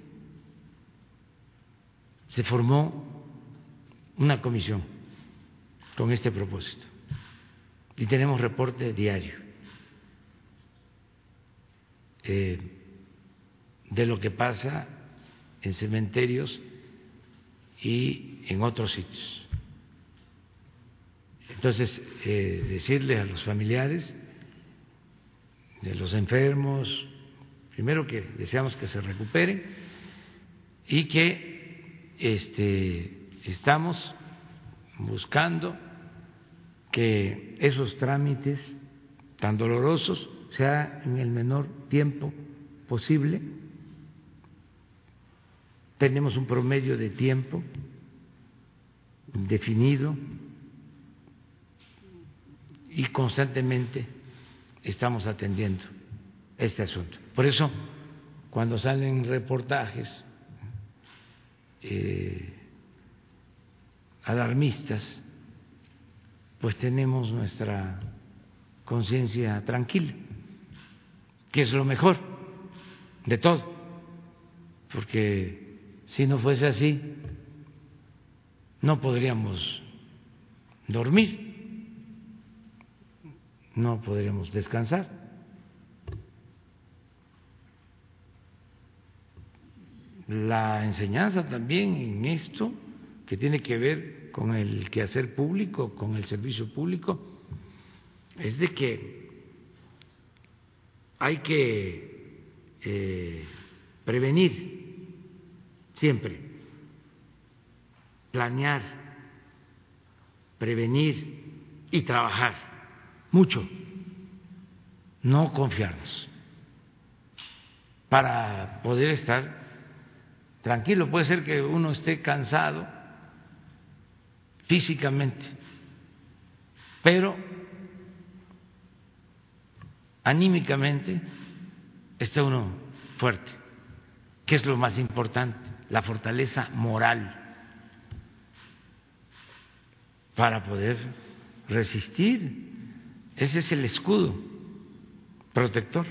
se formó una comisión con este propósito y tenemos reporte diario. Eh, de lo que pasa en cementerios y en otros sitios. Entonces, eh, decirle a los familiares de los enfermos, primero que deseamos que se recuperen y que este, estamos buscando que esos trámites tan dolorosos sea en el menor tiempo posible tenemos un promedio de tiempo definido y constantemente estamos atendiendo este asunto. Por eso, cuando salen reportajes eh, alarmistas, pues tenemos nuestra conciencia tranquila, que es lo mejor de todo, porque si no fuese así, no podríamos dormir, no podríamos descansar. La enseñanza también en esto, que tiene que ver con el quehacer público, con el servicio público, es de que hay que eh, prevenir siempre planear, prevenir y trabajar mucho, no confiarnos, para poder estar tranquilo. Puede ser que uno esté cansado físicamente, pero anímicamente está uno fuerte, que es lo más importante, la fortaleza moral para poder resistir. Ese es el escudo protector,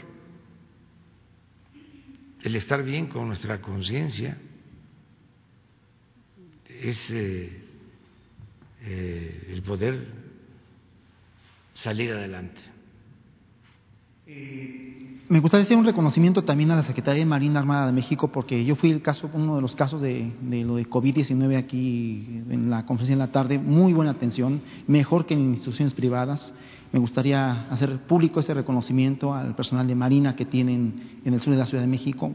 el estar bien con nuestra conciencia, es eh, eh, el poder salir adelante. Me gustaría hacer un reconocimiento también a la Secretaría de Marina Armada de México, porque yo fui el caso, uno de los casos de, de lo de COVID-19 aquí en la conferencia en la tarde, muy buena atención, mejor que en instituciones privadas. Me gustaría hacer público este reconocimiento al personal de Marina que tienen en el sur de la Ciudad de México.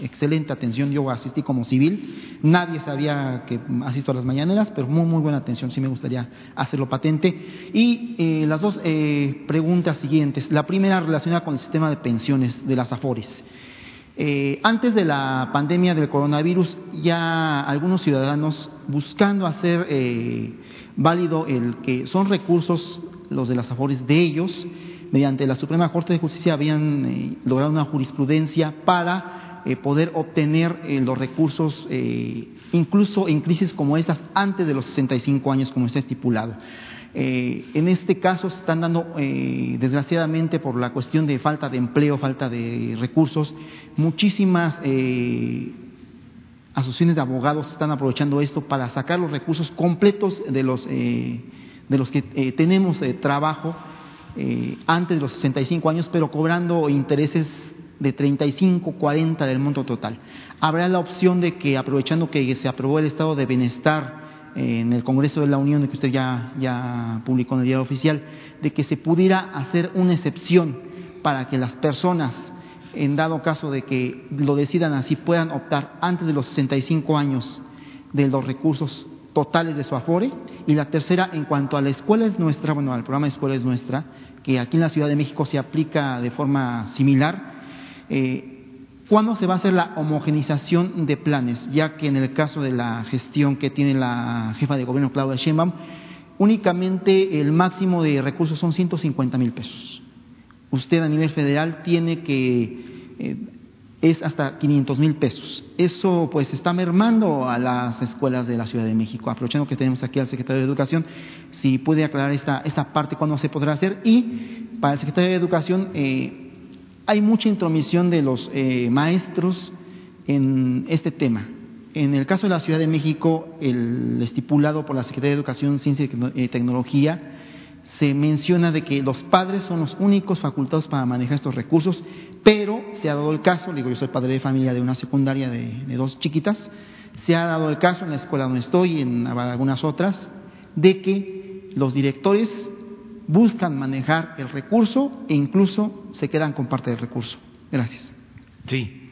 Excelente atención. Yo asistí como civil. Nadie sabía que asisto a las mañaneras, pero muy, muy buena atención. Sí me gustaría hacerlo patente. Y eh, las dos eh, preguntas siguientes. La primera relacionada con el sistema de pensiones de las AFORES. Eh, antes de la pandemia del coronavirus, ya algunos ciudadanos buscando hacer válido el que son recursos los de las afores de ellos, mediante la Suprema Corte de Justicia habían eh, logrado una jurisprudencia para eh, poder obtener eh, los recursos, incluso en crisis como estas, antes de los 65 años, como está estipulado. en este caso se están dando, desgraciadamente, por la cuestión de falta de empleo, falta de recursos, muchísimas asociaciones de abogados están aprovechando esto para sacar los recursos completos de los de los que eh, tenemos eh, trabajo eh, antes de los 65 años, pero cobrando intereses de 35, 40 del monto total. Habrá la opción de que, aprovechando que se aprobó el estado de bienestar en el Congreso de la Unión, que usted ya, ya publicó en el diario oficial, de que se pudiera hacer una excepción para que las personas, en dado caso de que lo decidan así, puedan optar antes de los 65 años de los recursos totales de su Afore. Y la tercera, en cuanto a la escuela es nuestra, bueno, al programa Escuela es nuestra, que aquí en la Ciudad de México se aplica de forma similar. Eh, ¿Cuándo se va a hacer la homogenización de planes? Ya que en el caso de la gestión que tiene la jefa de gobierno Claudia Sheinbaum, únicamente el máximo de recursos son 150 mil pesos. Usted a nivel federal tiene que eh, es hasta 500 mil pesos. Eso pues está mermando a las escuelas de la Ciudad de México. Aprovechando que tenemos aquí al secretario de Educación, si puede aclarar esta, esta parte, cuándo se podrá hacer. Y para el secretario de Educación, eh, hay mucha intromisión de los eh, maestros en este tema. En el caso de la Ciudad de México, el estipulado por la Secretaría de Educación, Ciencia y Tecnología, se menciona de que los padres son los únicos facultados para manejar estos recursos, pero se ha dado el caso, digo yo soy padre de familia de una secundaria de, dos chiquitas, se ha dado el caso en la escuela donde estoy y en algunas otras, de que los directores buscan manejar el recurso e incluso se quedan con parte del recurso. Gracias. Sí,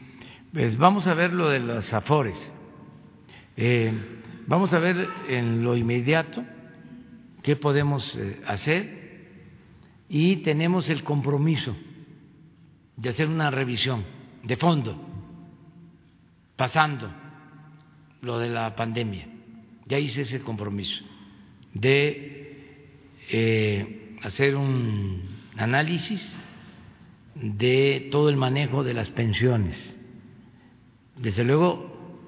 pues vamos a ver lo de los afores. Eh, vamos a ver en lo inmediato qué podemos eh, hacer y tenemos el compromiso de hacer una revisión de fondo, pasando lo de la pandemia. Ya hice ese compromiso de eh, hacer un análisis de todo el manejo de las pensiones. Desde luego,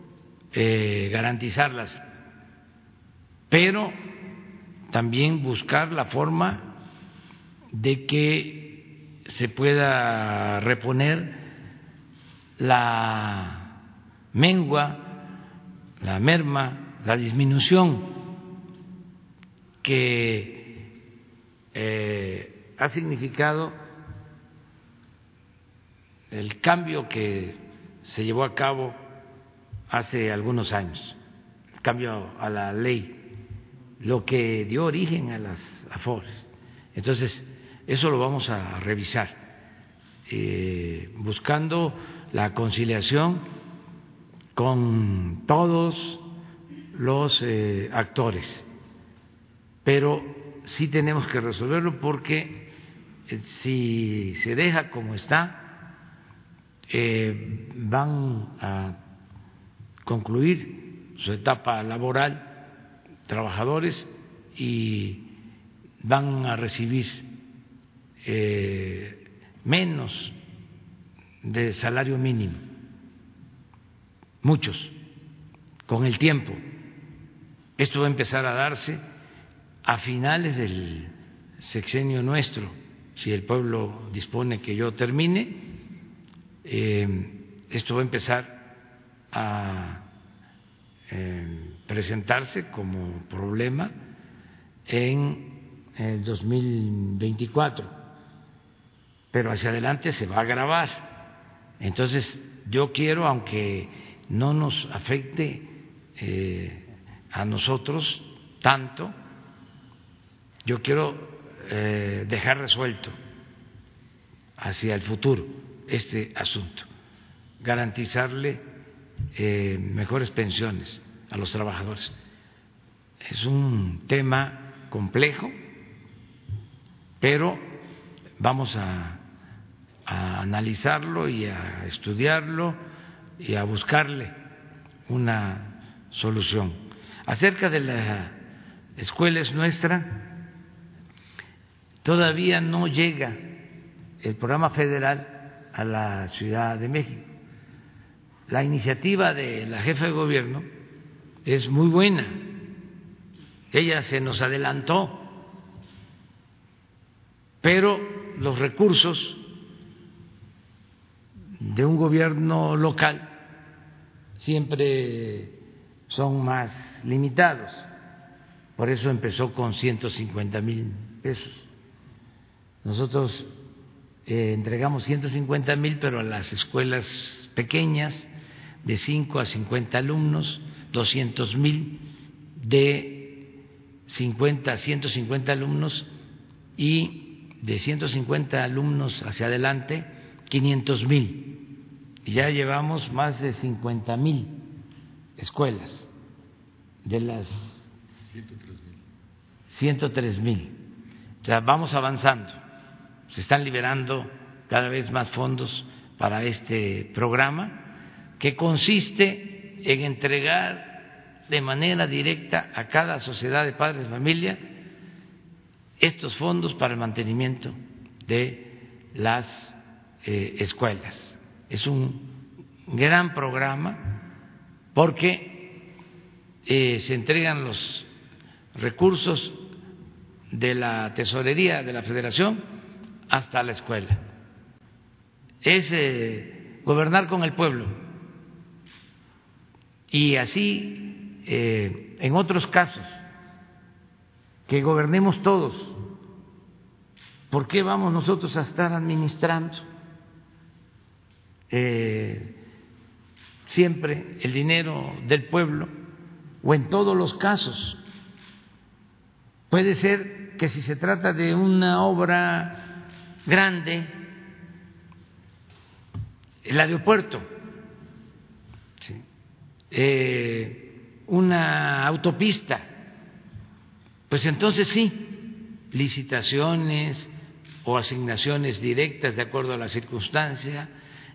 eh, garantizarlas, pero también buscar la forma de que se pueda reponer la mengua, la merma, la disminución que eh, ha significado el cambio que se llevó a cabo hace algunos años, el cambio a la ley, lo que dio origen a las AFORES. Entonces, eso lo vamos a revisar, eh, buscando la conciliación con todos los eh, actores, pero sí tenemos que resolverlo porque eh, si se deja como está, van a concluir su etapa laboral trabajadores y van a recibir eh, menos de salario mínimo, muchos, con el tiempo. Esto va a empezar a darse a finales del sexenio nuestro, si el pueblo dispone que yo termine, eh, esto va a empezar a eh, presentarse como problema en el 2024, pero hacia adelante se va a agravar. Entonces, yo quiero, aunque no nos afecte eh, a nosotros tanto, yo quiero dejar resuelto hacia el futuro este asunto, garantizarle eh, mejores pensiones a los trabajadores. Es un tema complejo, pero vamos a, analizarlo y a estudiarlo y a buscarle una solución. Acerca de la escuela es nuestra, todavía no llega el programa federal a la Ciudad de México. La iniciativa de la jefa de gobierno es muy buena. Ella se nos adelantó, pero los recursos de un gobierno local siempre son más limitados. Por eso empezó con 150 mil pesos. Nosotros eh, entregamos 150 mil, pero a las escuelas pequeñas de 5 a 50 alumnos, 200 mil de 50 a 150 alumnos y de 150 alumnos hacia adelante 500 mil. Y ya llevamos más de 50 mil escuelas de las 103 mil. O sea, vamos avanzando se están liberando cada vez más fondos para este programa, que consiste en entregar de manera directa a cada sociedad de padres de familia estos fondos para el mantenimiento de las eh, escuelas. Es un gran programa porque eh, se entregan los recursos de la tesorería de la federación hasta la escuela. Es eh, gobernar con el pueblo. Y así, eh, en otros casos, que gobernemos todos. ¿Por qué vamos nosotros a estar administrando eh, siempre el dinero del pueblo o en todos los casos? Puede ser que si se trata de una obra grande, el aeropuerto, eh, una autopista, pues entonces sí, licitaciones o asignaciones directas de acuerdo a la circunstancia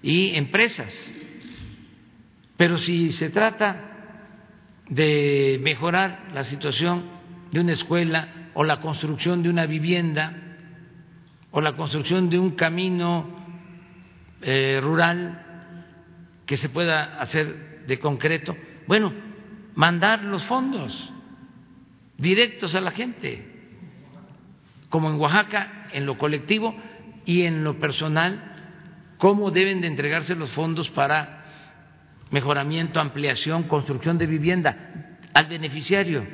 y empresas. Pero si se trata de mejorar la situación de una escuela o la construcción de una vivienda o la construcción de un camino eh, rural que se pueda hacer de concreto. Bueno, mandar los fondos directos a la gente, como en Oaxaca, en lo colectivo y en lo personal, cómo deben de entregarse los fondos para mejoramiento, ampliación, construcción de vivienda al beneficiario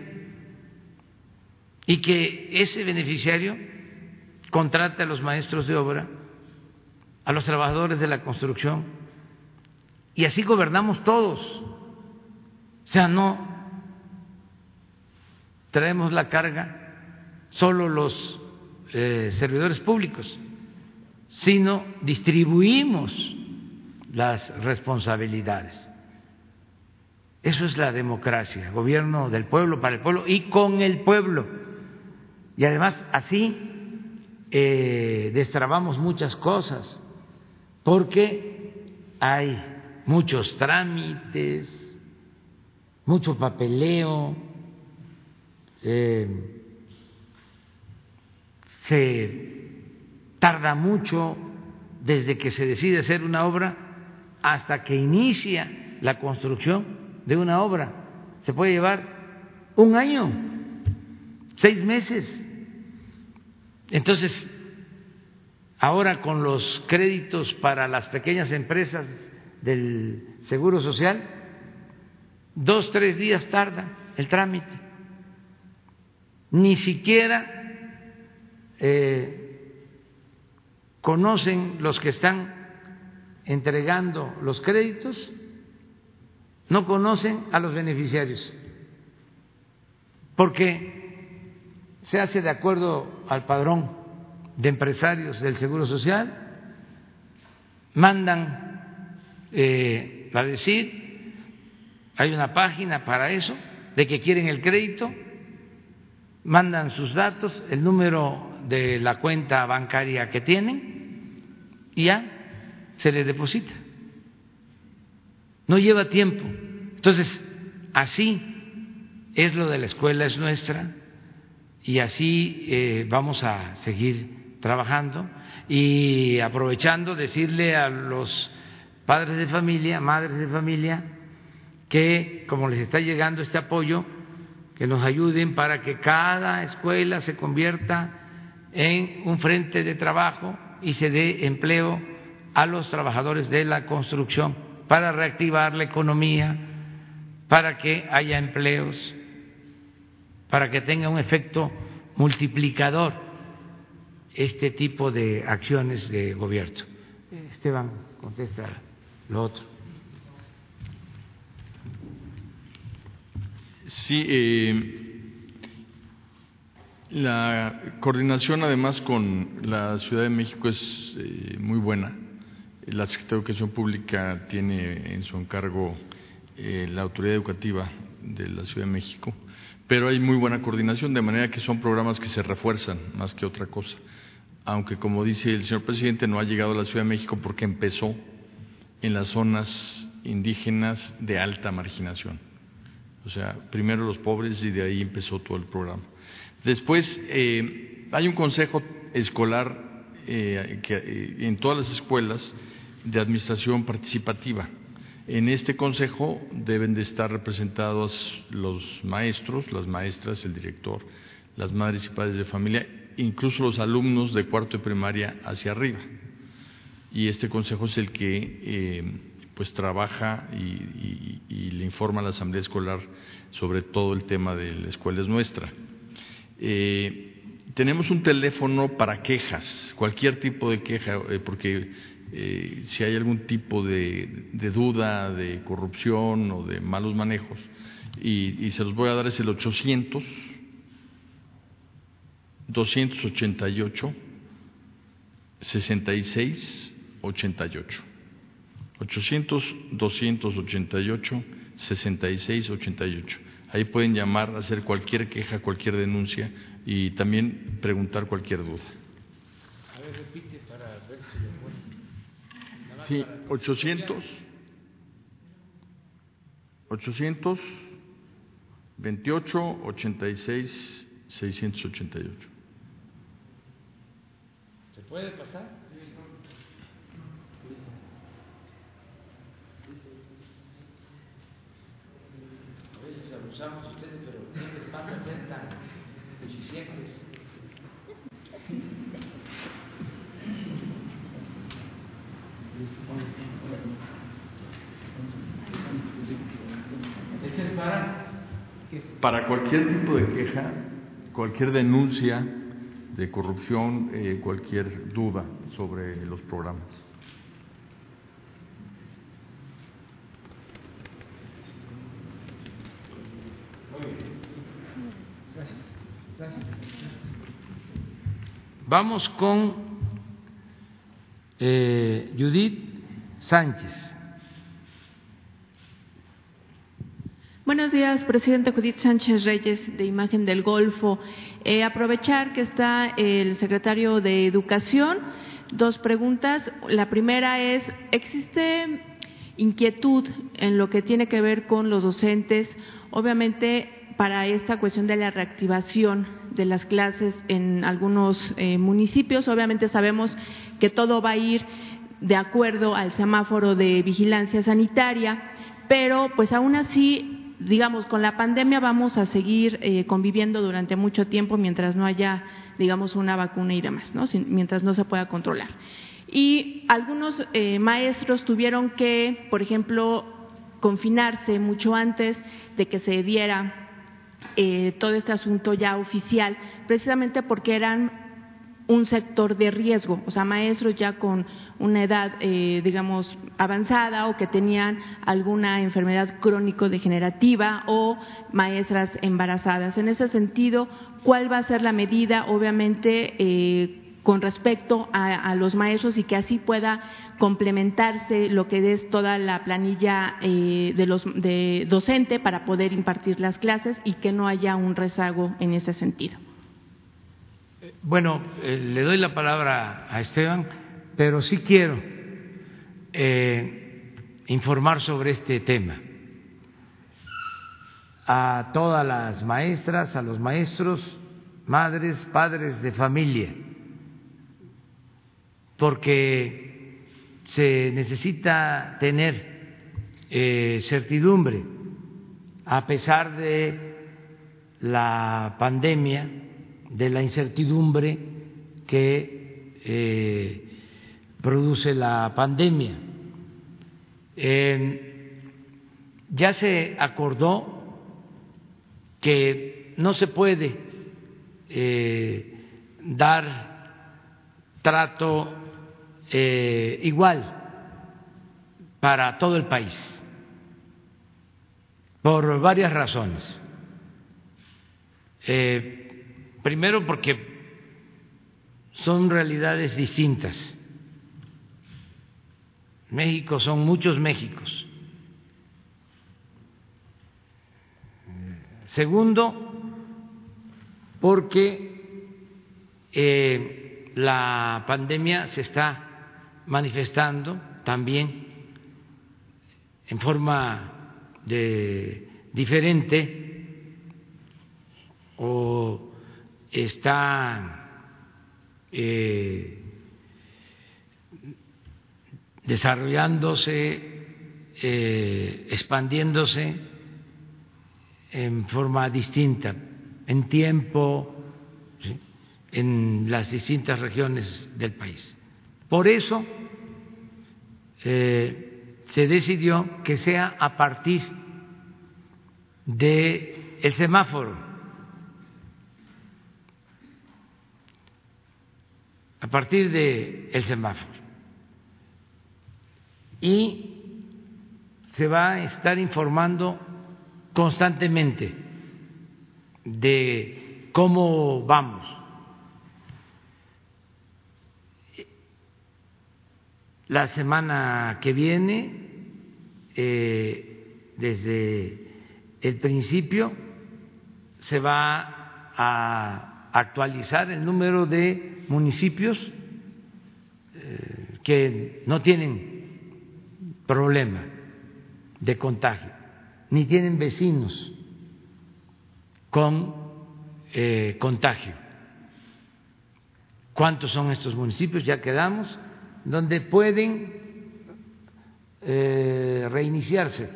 y que ese beneficiario contrate a los maestros de obra, a los trabajadores de la construcción y así gobernamos todos. O sea, no traemos la carga solo los eh, servidores públicos, sino distribuimos las responsabilidades. Eso es la democracia, gobierno del pueblo, para el pueblo y con el pueblo. Y además así eh, destrabamos muchas cosas, porque hay muchos trámites, mucho papeleo, eh, se tarda mucho desde que se decide hacer una obra hasta que inicia la construcción de una obra. Se puede llevar un año, seis meses. Entonces, ahora con los créditos para las pequeñas empresas del Seguro Social, dos, tres días tarda el trámite. Ni siquiera eh, conocen los que están entregando los créditos no conocen a los beneficiarios, porque se hace de acuerdo al padrón de empresarios del Seguro Social, mandan eh, a decir, hay una página para eso, de que quieren el crédito, mandan sus datos, el número de la cuenta bancaria que tienen y ya se les deposita no lleva tiempo. Entonces, así es lo de la escuela, es nuestra, y así eh, vamos a seguir trabajando y aprovechando decirle a los padres de familia, madres de familia, que como les está llegando este apoyo, que nos ayuden para que cada escuela se convierta en un frente de trabajo y se dé empleo a los trabajadores de la construcción para reactivar la economía, para que haya empleos, para que tenga un efecto multiplicador este tipo de acciones de gobierno. Esteban, contesta lo otro. Sí, eh, la coordinación además con la Ciudad de México es eh, muy buena la Secretaría de Educación Pública tiene en su encargo eh, la autoridad educativa de la Ciudad de México, pero hay muy buena coordinación, de manera que son programas que se refuerzan más que otra cosa. Aunque, como dice el señor presidente, no ha llegado a la Ciudad de México porque empezó en las zonas indígenas de alta marginación. O sea, primero los pobres y de ahí empezó todo el programa. Después, eh, hay un consejo escolar eh, que, en todas las escuelas de administración participativa. En este consejo deben de estar representados los maestros, las maestras, el director, las madres y padres de familia, incluso los alumnos de cuarto de primaria hacia arriba. Y este consejo es el que eh, pues trabaja y, le informa a la asamblea escolar sobre todo el tema de la escuela es nuestra. Eh, tenemos un teléfono para quejas, cualquier tipo de queja, eh, porque eh, si hay algún tipo de, duda de corrupción o de malos manejos, y, se los voy a dar, es el 800 288 66 88. 800 288 66 88. Ahí pueden llamar, hacer cualquier queja, cualquier denuncia y también preguntar cualquier duda. A ver, repite para ver si lo Sí, 800, 800 28 86 688. ¿Se puede pasar? A Para cualquier tipo de queja, cualquier denuncia de corrupción, eh, cualquier duda sobre los programas. Vamos con eh, Judith Sánchez. Buenos días, presidente Judith Sánchez Reyes, de Imagen del Golfo. Eh, aprovechar que está el secretario de Educación. Dos preguntas. La primera es, ¿existe inquietud en lo que tiene que ver con los docentes? Obviamente, para esta cuestión de la reactivación de las clases en algunos eh, municipios, obviamente sabemos que todo va a ir de acuerdo al semáforo de vigilancia sanitaria, pero pues aún así digamos, con la pandemia vamos a seguir eh, conviviendo durante mucho tiempo mientras no haya, digamos, una vacuna y demás, ¿no? mientras no se pueda controlar. Y algunos eh, maestros tuvieron que, por ejemplo, confinarse mucho antes de que se diera eh, todo este asunto ya oficial, precisamente porque eran un sector de riesgo, o sea, maestros ya con una edad, eh, digamos, avanzada o que tenían alguna enfermedad crónico-degenerativa o maestras embarazadas. En ese sentido, ¿cuál va a ser la medida, obviamente, eh, con respecto a, los maestros y que así pueda complementarse lo que es toda la planilla eh, de los de docente para poder impartir las clases y que no haya un rezago en ese sentido? Bueno, eh, le doy la palabra a Esteban, pero sí quiero eh, informar sobre este tema a todas las maestras, a los maestros, madres, padres de familia, porque se necesita tener eh, certidumbre a pesar de la pandemia de la incertidumbre que eh, produce la pandemia. ya se acordó que no se puede eh, dar trato eh, igual para todo el país por varias razones. Primero porque son realidades distintas. México son muchos Méxicos. Segundo, porque eh, la pandemia se está manifestando también en forma diferente o está eh, desarrollándose, eh, expandiéndose en forma distinta, en tiempo, en las distintas regiones del país. Por eso eh, se decidió que sea a partir del el semáforo a partir del el semáforo. Y se va a estar informando constantemente de cómo vamos. La semana que viene, eh, desde el principio, se va a actualizar el número de municipios eh, que no tienen problema de contagio, ni tienen vecinos con eh, contagio. ¿Cuántos son estos municipios? Ya quedamos, donde pueden eh, reiniciarse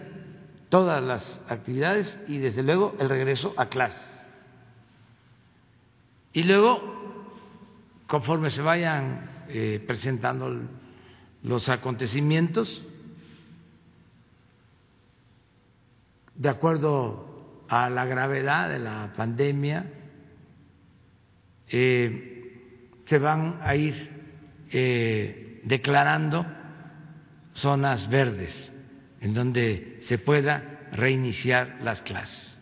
todas las actividades y desde luego el regreso a clases. Y luego, conforme se vayan eh, presentando los acontecimientos, de acuerdo a la gravedad de la pandemia, eh, se van a ir declarando zonas verdes en donde se pueda reiniciar las clases.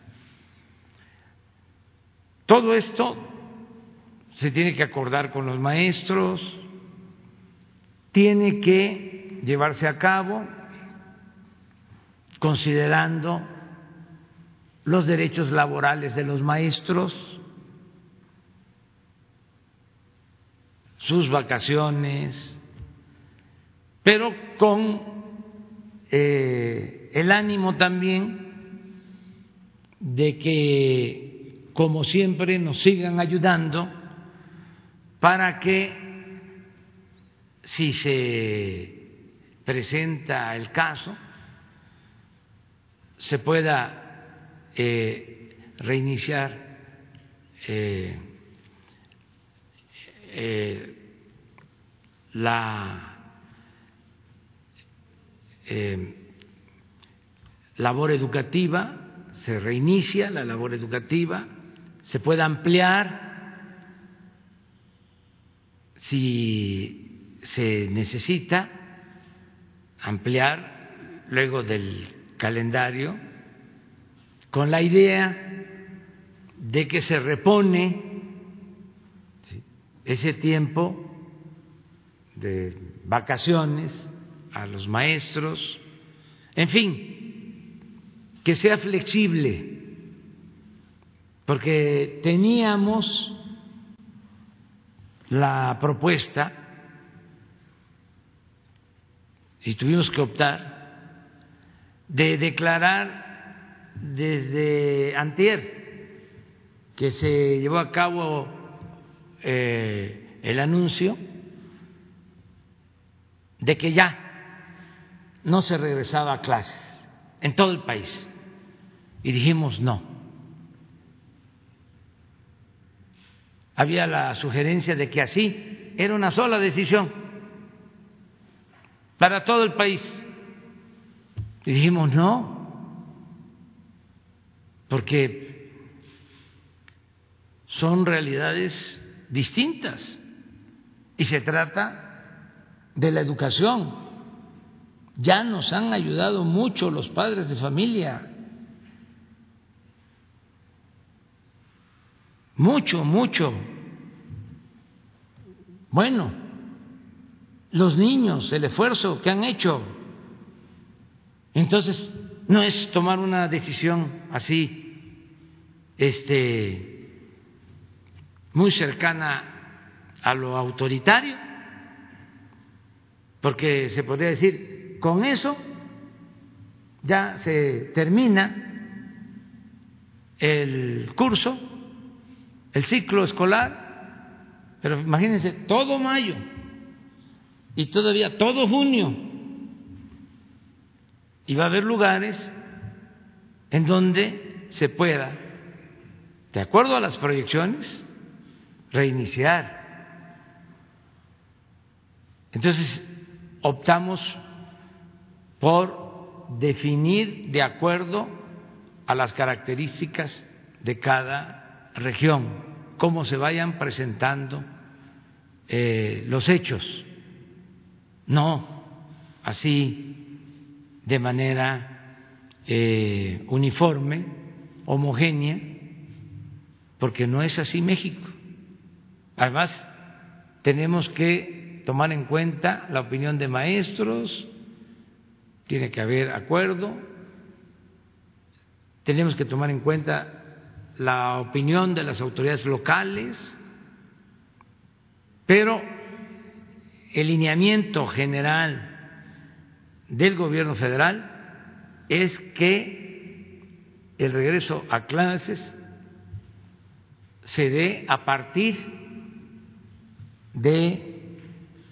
Todo esto se tiene que acordar con los maestros, tiene que llevarse a cabo considerando los derechos laborales de los maestros, sus vacaciones, pero con eh, el ánimo también de que, como siempre, nos sigan ayudando para que, si se presenta el caso, se pueda eh, reiniciar eh, la eh, labor educativa, se reinicia la labor educativa, se puede ampliar si se necesita ampliar luego del calendario con la idea de que se repone ese tiempo de vacaciones a los maestros, en fin, que sea flexible, porque teníamos la propuesta y tuvimos que optar de declarar desde antier que se llevó a cabo eh, el anuncio de que ya no se regresaba a clases en todo el país. Y dijimos no. Había la sugerencia de que así era una sola decisión para todo el país. Y dijimos no, porque son realidades distintas y se trata de la educación ya nos han ayudado mucho los padres de familia. Mucho, mucho. Bueno, los niños, el esfuerzo que han hecho. Entonces, no es tomar una decisión así, este, muy cercana a lo autoritario, porque se podría decir, con eso ya se termina el curso, el ciclo escolar, pero imagínense, todo mayo y todavía todo junio. Y va a haber lugares en donde se pueda, de acuerdo a las proyecciones, reiniciar. Entonces, optamos por definir de acuerdo a las características de cada región, cómo se vayan presentando eh, los hechos, no así de manera eh, uniforme, homogénea, porque no es así México. Además, tenemos que tomar en cuenta la opinión de maestros, tiene que haber acuerdo, tenemos que tomar en cuenta la opinión de las autoridades locales, pero el lineamiento general del gobierno federal es que el regreso a clases se dé a partir de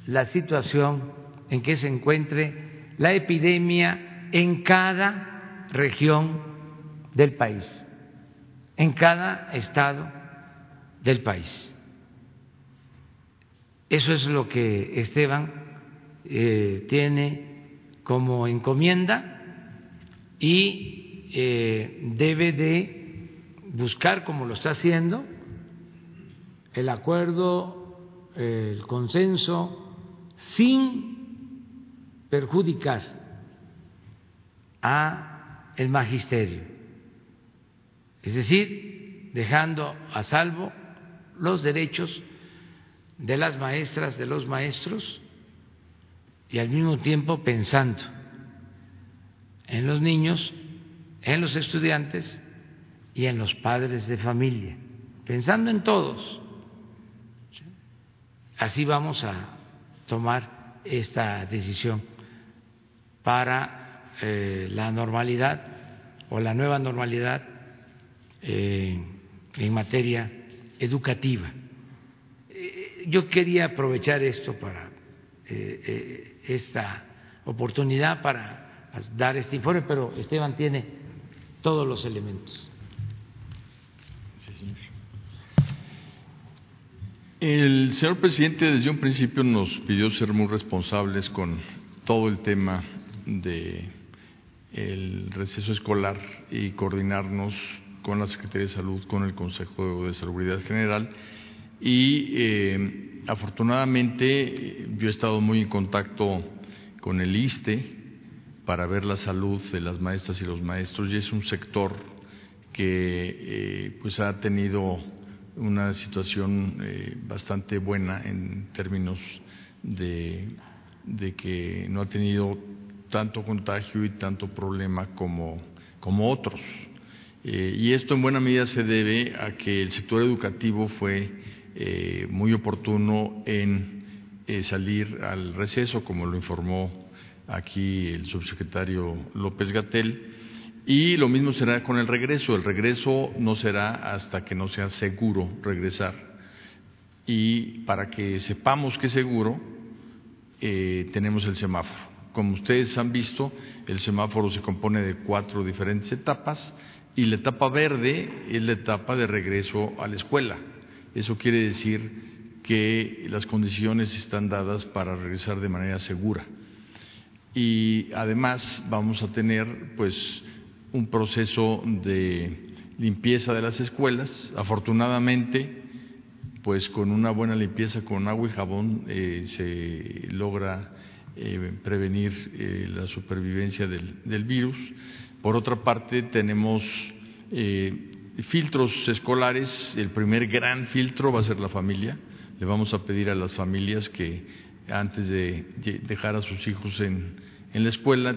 la situación en que se encuentre la epidemia en cada región del país, en cada estado del país. Eso es lo que Esteban eh, tiene como encomienda y eh, debe de buscar, como lo está haciendo, el acuerdo, el consenso, sin perjudicar a el magisterio, es decir, dejando a salvo los derechos de las maestras, de los maestros, y al mismo tiempo pensando en los niños, en los estudiantes y en los padres de familia, pensando en todos. Así vamos a tomar esta decisión para eh, la normalidad o la nueva normalidad eh, en materia educativa. Eh, yo quería aprovechar esto para esta oportunidad para dar este informe, pero Esteban tiene todos los elementos. El señor presidente desde un principio nos pidió ser muy responsables con todo el tema de el receso escolar y coordinarnos con la Secretaría de Salud, con el Consejo de Seguridad General. Y eh, afortunadamente yo he estado muy en contacto con el ISTE para ver la salud de las maestras y los maestros y es un sector que eh, pues ha tenido una situación eh, bastante buena en términos de, de, que no ha tenido tanto contagio y tanto problema como, como otros. Eh, y esto en buena medida se debe a que el sector educativo fue eh, muy oportuno en eh, salir al receso, como lo informó aquí el subsecretario López Gatel, y lo mismo será con el regreso. El regreso no será hasta que no sea seguro regresar. Y para que sepamos que es seguro, tenemos el semáforo. Como ustedes han visto, el semáforo se compone de cuatro diferentes etapas y la etapa verde es la etapa de regreso a la escuela. Eso quiere decir que las condiciones están dadas para regresar de manera segura. Y además vamos a tener pues un proceso de limpieza de las escuelas. Afortunadamente, pues con una buena limpieza con agua y jabón eh, se logra eh, prevenir eh, la supervivencia del virus. Por otra parte, tenemos eh, filtros escolares. El primer gran filtro va a ser la familia. Le vamos a pedir a las familias que antes de dejar a sus hijos en, la escuela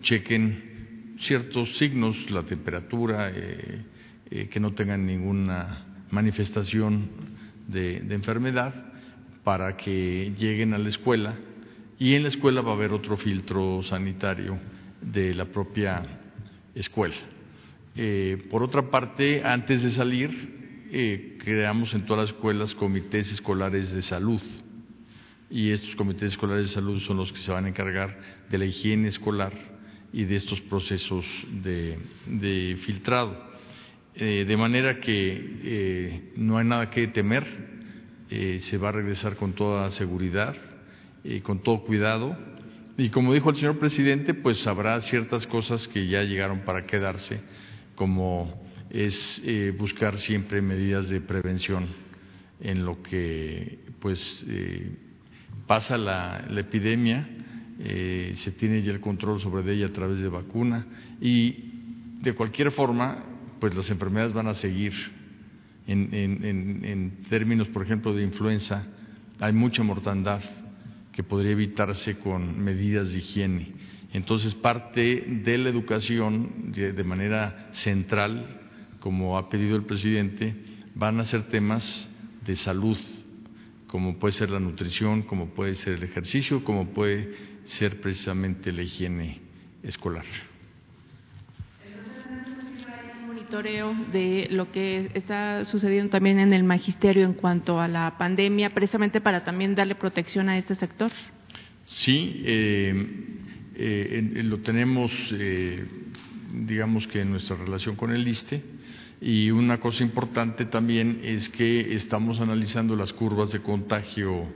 chequen ciertos signos, la temperatura, eh, eh, que no tengan ninguna manifestación de enfermedad para que lleguen a la escuela y en la escuela va a haber otro filtro sanitario de la propia escuela. Eh, por otra parte, antes de salir, eh, creamos en todas las escuelas comités escolares de salud y estos comités escolares de salud son los que se van a encargar de la higiene escolar y de estos procesos de, filtrado. Eh, de manera que no hay nada que temer, se va a regresar con toda seguridad, y con todo cuidado y como dijo el señor presidente, pues habrá ciertas cosas que ya llegaron para quedarse, como es eh, buscar siempre medidas de prevención en lo que pues eh, pasa la, epidemia, eh, se tiene ya el control sobre ella a través de vacuna y de cualquier forma, pues las enfermedades van a seguir. En, en términos, por ejemplo, de influenza, hay mucha mortandad que podría evitarse con medidas de higiene. Entonces, parte de la educación, de, manera central, como ha pedido el presidente, van a ser temas de salud, como puede ser la nutrición, como puede ser el ejercicio, como puede ser precisamente la higiene escolar. Monitoreo de lo que está sucediendo también en el magisterio en cuanto a la pandemia, precisamente para también darle protección a este sector? Sí, eh, eh, lo tenemos, eh, digamos que en nuestra relación con el ISTE. Y una cosa importante también es que estamos analizando las curvas de contagio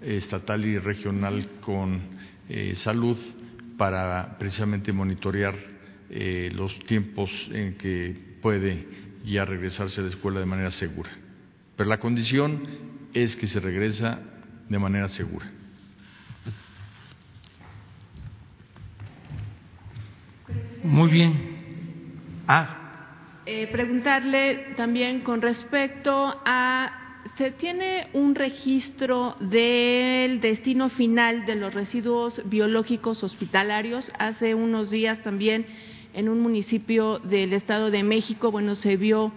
estatal y regional con salud para precisamente monitorear eh, los tiempos en que puede ya regresarse a la escuela de manera segura. Pero la condición es que se regresa de manera segura. Muy bien. Ah. Eh, preguntarle también con respecto a ¿Se tiene un registro del destino final de los residuos biológicos hospitalarios? Hace unos días también en un municipio del Estado de México, bueno, se vio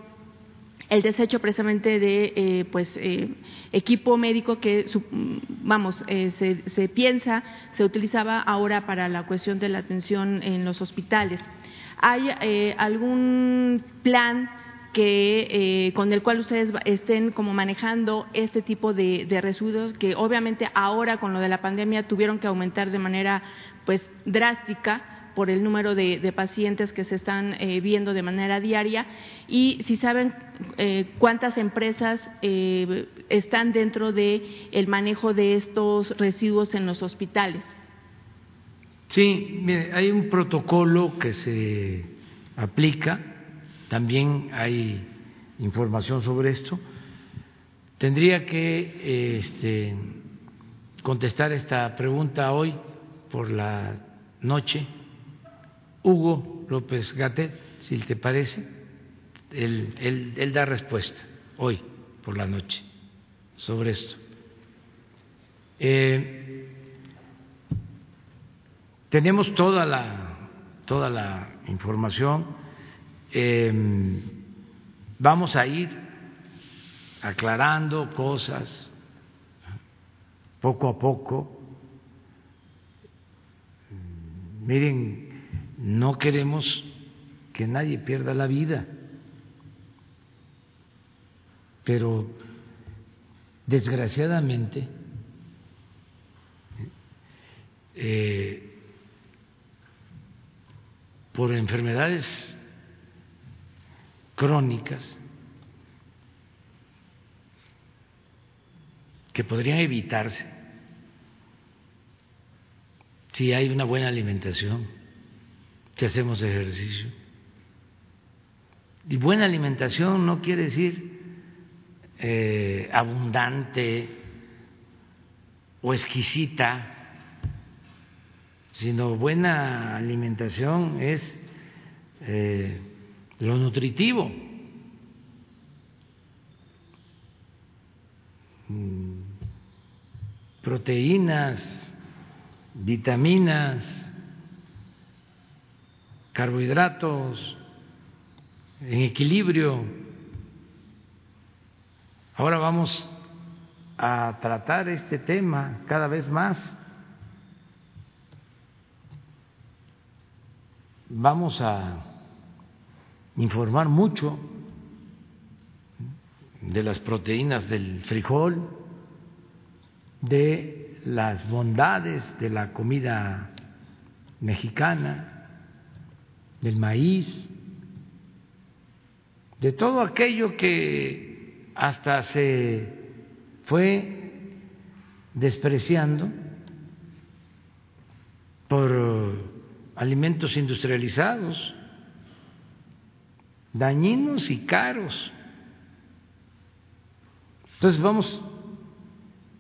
el desecho precisamente de eh, pues eh, equipo médico que vamos eh, se, se, piensa se utilizaba ahora para la cuestión de la atención en los hospitales. Hay algún plan que con el cual ustedes estén como manejando este tipo de, de, residuos que obviamente ahora con lo de la pandemia tuvieron que aumentar de manera pues drástica por el número de, pacientes que se están eh, viendo de manera diaria y si saben eh, cuántas empresas eh, están dentro de el manejo de estos residuos en los hospitales. Sí, mire, hay un protocolo que se aplica, también hay información sobre esto. Tendría que este, contestar esta pregunta hoy por la noche Hugo López Gatet, si te parece, él, da respuesta hoy por la noche sobre esto. Eh, tenemos toda la, toda la información. Em, vamos a ir aclarando cosas poco a poco. Miren, no queremos que nadie pierda la vida, pero desgraciadamente eh, por enfermedades crónicas que podrían evitarse si hay una buena alimentación si hacemos ejercicio. Y buena alimentación no quiere decir eh, abundante o exquisita, sino buena alimentación es eh, lo nutritivo. Mm, proteínas, vitaminas, carbohidratos en equilibrio. Ahora vamos a tratar este tema cada vez más. Vamos a informar mucho de las proteínas del frijol, de las bondades de la comida mexicana, del maíz, de todo aquello que hasta se fue despreciando por alimentos industrializados, dañinos y caros. Entonces vamos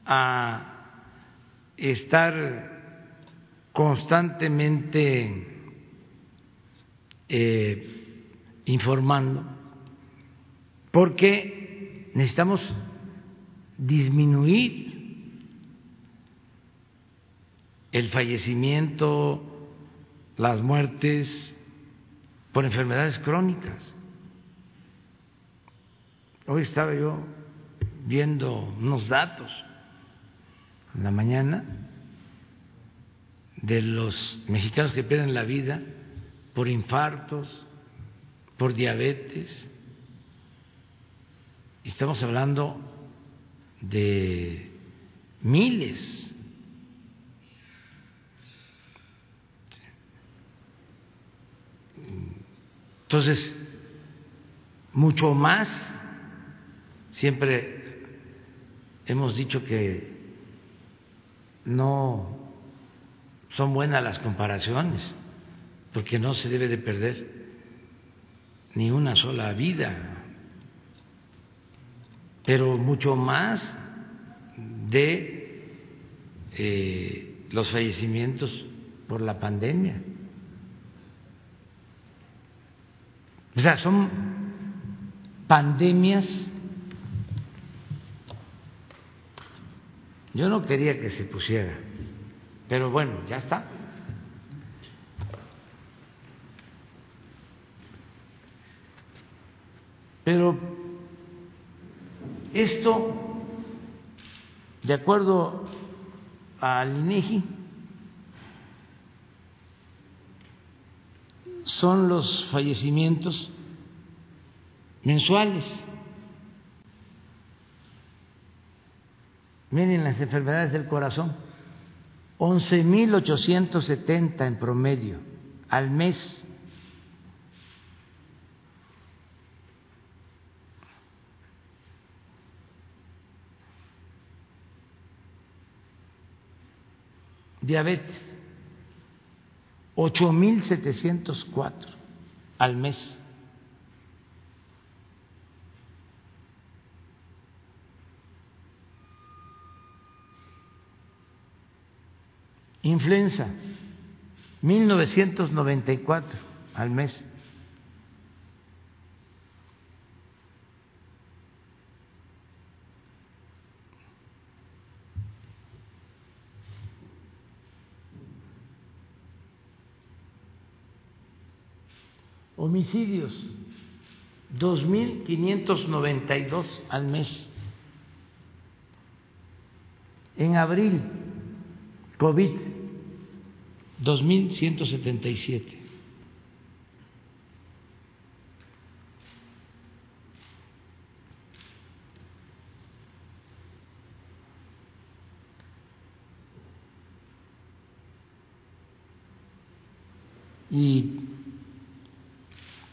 a estar constantemente eh, informando, porque necesitamos disminuir el fallecimiento, las muertes por enfermedades crónicas. Hoy estaba yo viendo unos datos en la mañana de los mexicanos que pierden la vida por infartos, por diabetes. Estamos hablando de miles. Entonces, mucho más, siempre hemos dicho que no son buenas las comparaciones, porque no se debe de perder ni una sola vida, pero mucho más de eh, los fallecimientos por la pandemia. O sea, son pandemias. Yo no quería que se pusiera, pero bueno, ya está. Pero esto, de acuerdo al INEGI, son los fallecimientos mensuales. Miren las enfermedades del corazón, 11.870 en promedio al mes. Diabetes, 8.704 al mes. Influenza, 1994 al mes. Homicidios, 2.592 al mes. En abril, COVID, 2.177. Y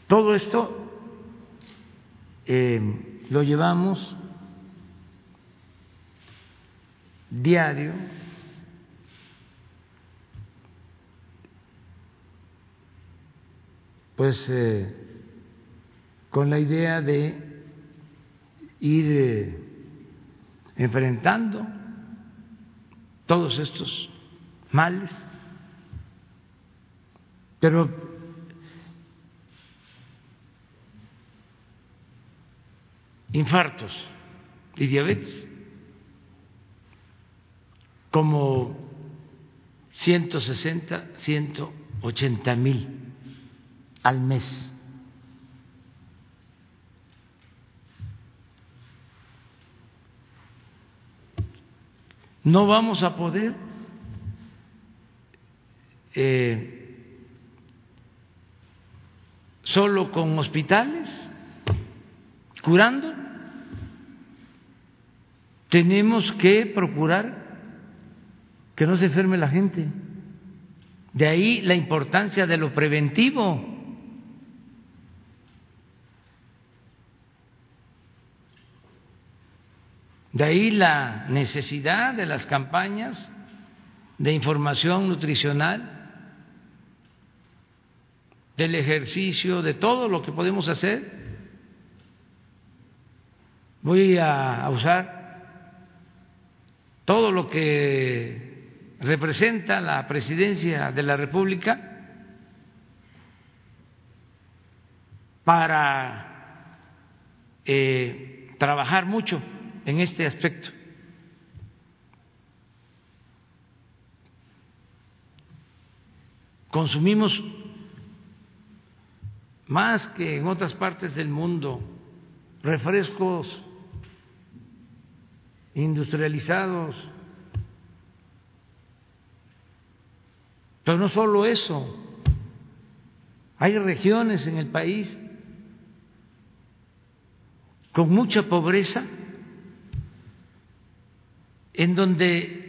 todo esto eh, lo llevamos diario pues eh, con la idea de ir eh, enfrentando todos estos males, pero infartos y diabetes como 160, 180 mil al mes. No vamos a poder eh, solo con hospitales curando. Tenemos que procurar que no se enferme la gente. De ahí la importancia de lo preventivo. De ahí la necesidad de las campañas de información nutricional, del ejercicio, de todo lo que podemos hacer. Voy a usar todo lo que representa la presidencia de la República para eh, trabajar mucho en este aspecto. Consumimos más que en otras partes del mundo refrescos industrializados. Pero no solo eso, hay regiones en el país con mucha pobreza, en donde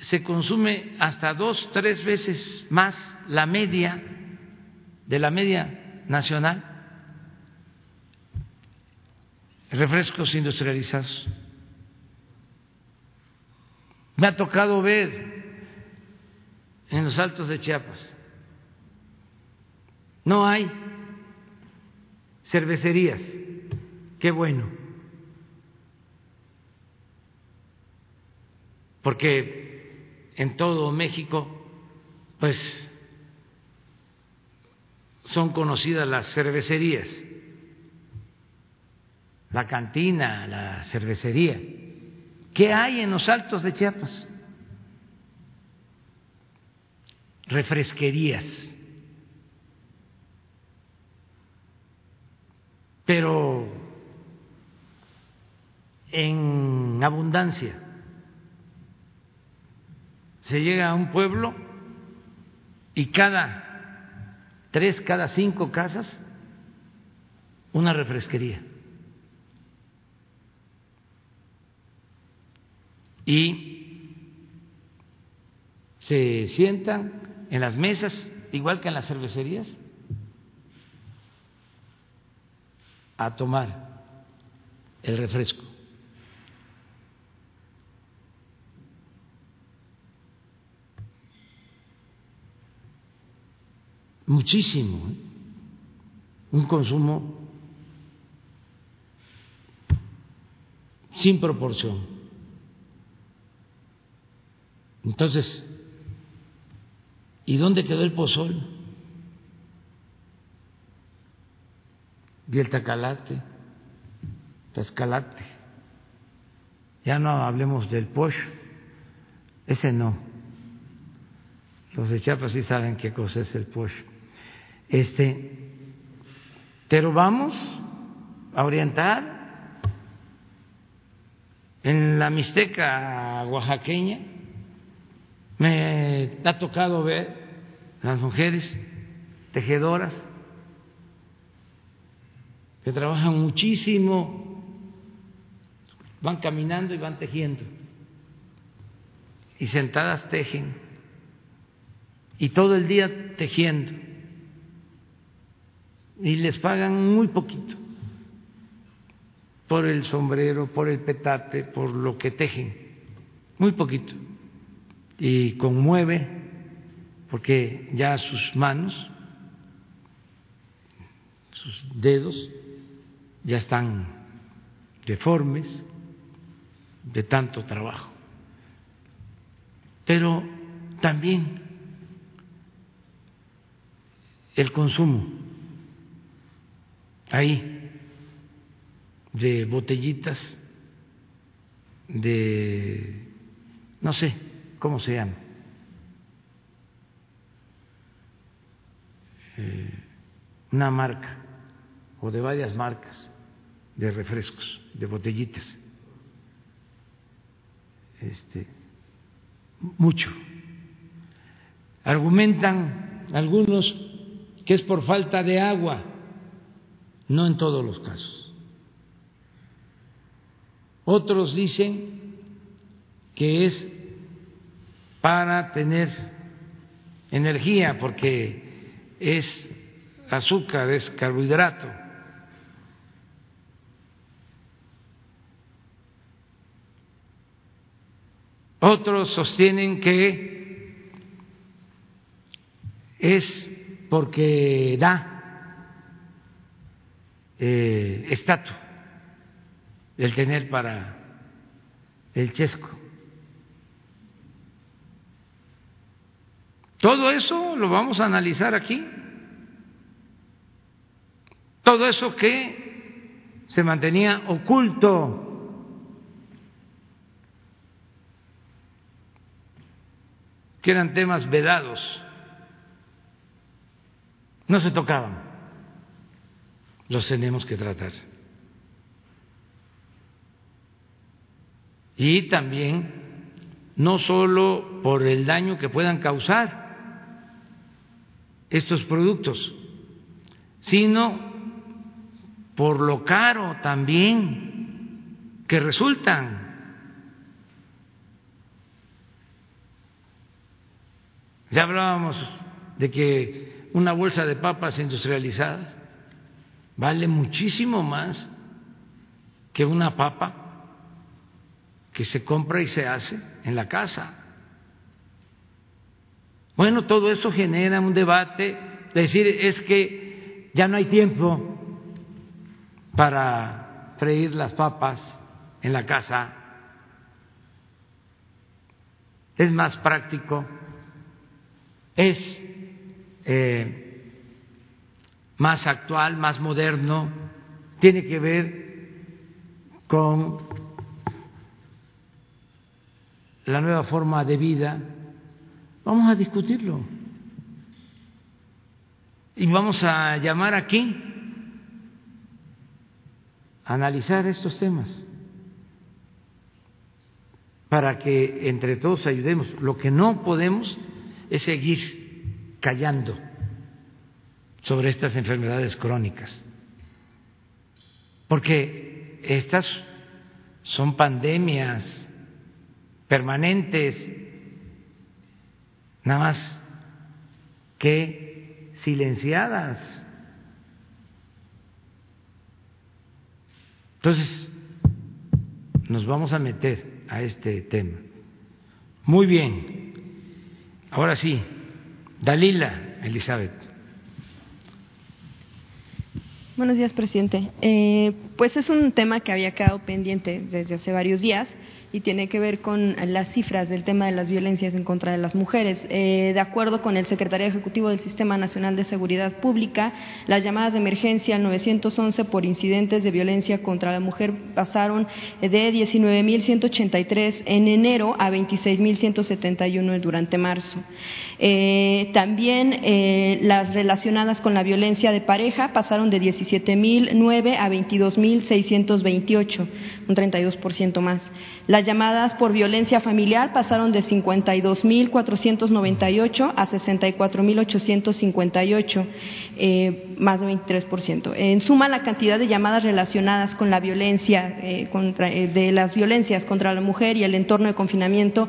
se consume hasta dos, tres veces más la media de la media nacional, refrescos industrializados. Me ha tocado ver en los altos de Chiapas, no hay cervecerías, qué bueno, porque en todo México, pues, son conocidas las cervecerías, la cantina, la cervecería. ¿Qué hay en los altos de Chiapas? Refresquerías. Pero en abundancia. Se llega a un pueblo y cada tres, cada cinco casas, una refresquería. Y se sientan en las mesas, igual que en las cervecerías, a tomar el refresco. Muchísimo, ¿eh? un consumo sin proporción. Entonces, ¿y dónde quedó el pozol? Y el tacalate, tascalate. Ya no hablemos del posh, ese no. Los de Chiapas sí saben qué cosa es el posh. Este, pero vamos a orientar en la Mixteca oaxaqueña me ha tocado ver las mujeres tejedoras que trabajan muchísimo, van caminando y van tejiendo, y sentadas tejen, y todo el día tejiendo, y les pagan muy poquito por el sombrero, por el petate, por lo que tejen, muy poquito y conmueve porque ya sus manos, sus dedos ya están deformes de tanto trabajo. Pero también el consumo ahí de botellitas de, no sé, ¿cómo se llama? Eh, una marca o de varias marcas de refrescos, de botellitas. Este, mucho. Argumentan algunos que es por falta de agua, no en todos los casos. Otros dicen que es para tener energía, porque es azúcar, es carbohidrato. Otros sostienen que es porque da eh, estatus el tener para el chesco. Todo eso lo vamos a analizar aquí. Todo eso que se mantenía oculto, que eran temas vedados, no se tocaban, los tenemos que tratar. Y también no solo por el daño que puedan causar, estos productos, sino por lo caro también que resultan. Ya hablábamos de que una bolsa de papas industrializadas vale muchísimo más que una papa que se compra y se hace en la casa. Bueno, todo eso genera un debate, decir es que ya no hay tiempo para freír las papas en la casa, es más práctico, es eh, más actual, más moderno, tiene que ver con la nueva forma de vida, vamos a discutirlo. Y vamos a llamar aquí a analizar estos temas para que entre todos ayudemos. Lo que no podemos es seguir callando sobre estas enfermedades crónicas, porque estas son pandemias permanentes, nada más que silenciadas. Entonces, nos vamos a meter a este tema. Muy bien. Ahora sí, Dalila Elizabeth. Buenos días, presidente. Eh, pues es un tema que había quedado pendiente desde hace varios días y tiene que ver con las cifras del tema de las violencias en contra de las mujeres. Eh, de acuerdo con el Secretario Ejecutivo del Sistema Nacional de Seguridad Pública, las llamadas de emergencia 911 por incidentes de violencia contra la mujer pasaron de 19.183 en enero a 26.171 durante marzo. Eh, también eh, las relacionadas con la violencia de pareja pasaron de 17.009 a 22.628, un 32% más. Llamadas por violencia familiar pasaron de 52.498 a 64.858, eh, más de 23%. En suma, la cantidad de llamadas relacionadas con la violencia, eh, eh, de las violencias contra la mujer y el entorno de confinamiento,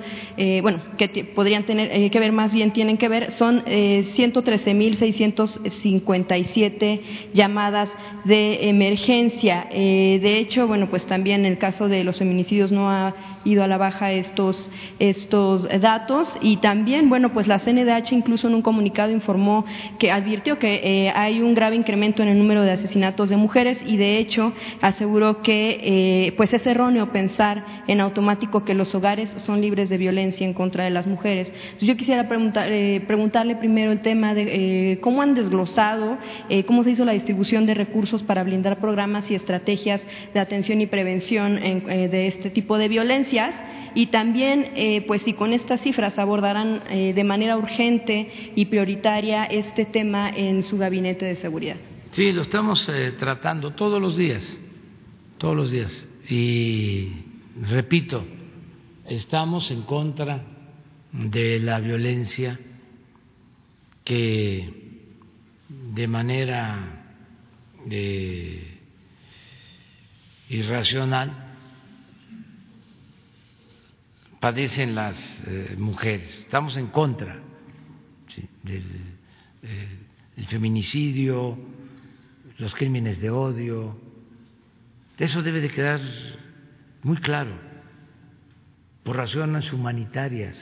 bueno, que podrían tener que ver, más bien tienen que ver, son 113.657 llamadas de emergencia. de hecho, bueno, pues también el caso de los feminicidios no ha ido a la baja estos, estos datos y también, bueno, pues la CNDH incluso en un comunicado informó que advirtió que eh, hay un grave incremento en el número de asesinatos de mujeres y de hecho aseguró que eh, pues es erróneo pensar en automático que los hogares son libres de violencia en contra de las mujeres. yo quisiera preguntar, eh, preguntarle primero el tema de cómo han desglosado, cómo se hizo la distribución de recursos para blindar programas y estrategias de atención y prevención de este tipo de y también, eh, pues si con estas cifras abordarán eh, de manera urgente y prioritaria este tema en su gabinete de seguridad. Sí, lo estamos eh, tratando todos los días, todos los días. Y repito, estamos en contra de la violencia que de manera irracional padecen las eh, mujeres. Estamos en contra del eh, feminicidio, los crímenes de odio. Eso debe de quedar muy claro por razones humanitarias.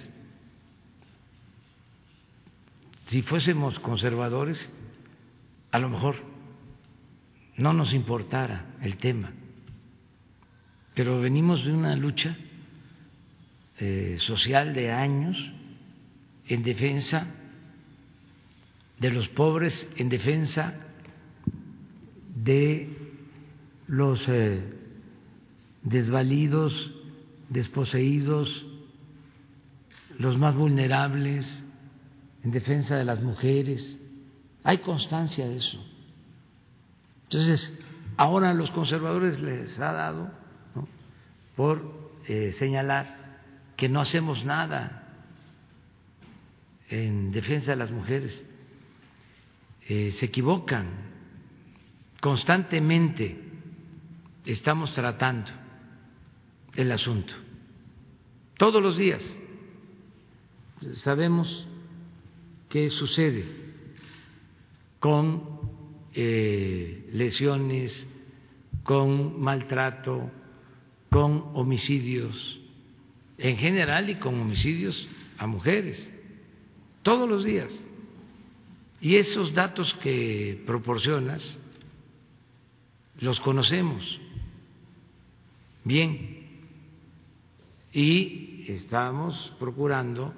Si fuésemos conservadores, a lo mejor no nos importara el tema, pero venimos de una lucha eh, social de años en defensa de los pobres, en defensa de los eh, desvalidos, desposeídos, los más vulnerables, en defensa de las mujeres. Hay constancia de eso. Entonces, ahora a los conservadores les ha dado por eh, señalar que no hacemos nada en defensa de las mujeres. Eh, se equivocan. constantemente estamos tratando el asunto, todos los días. Sabemos qué sucede con eh, lesiones, con maltrato, con homicidios en general y con homicidios a mujeres, todos los días. Y esos datos que proporcionas los conocemos bien y estamos procurando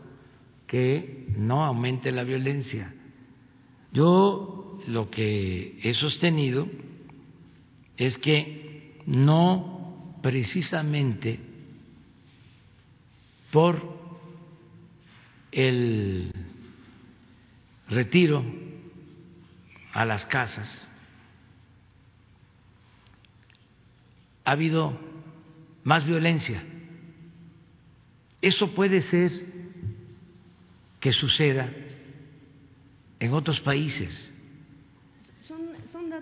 que no aumente la violencia. Yo lo que he sostenido es que no precisamente por el retiro a las casas ha habido más violencia. Eso puede ser que suceda en otros países.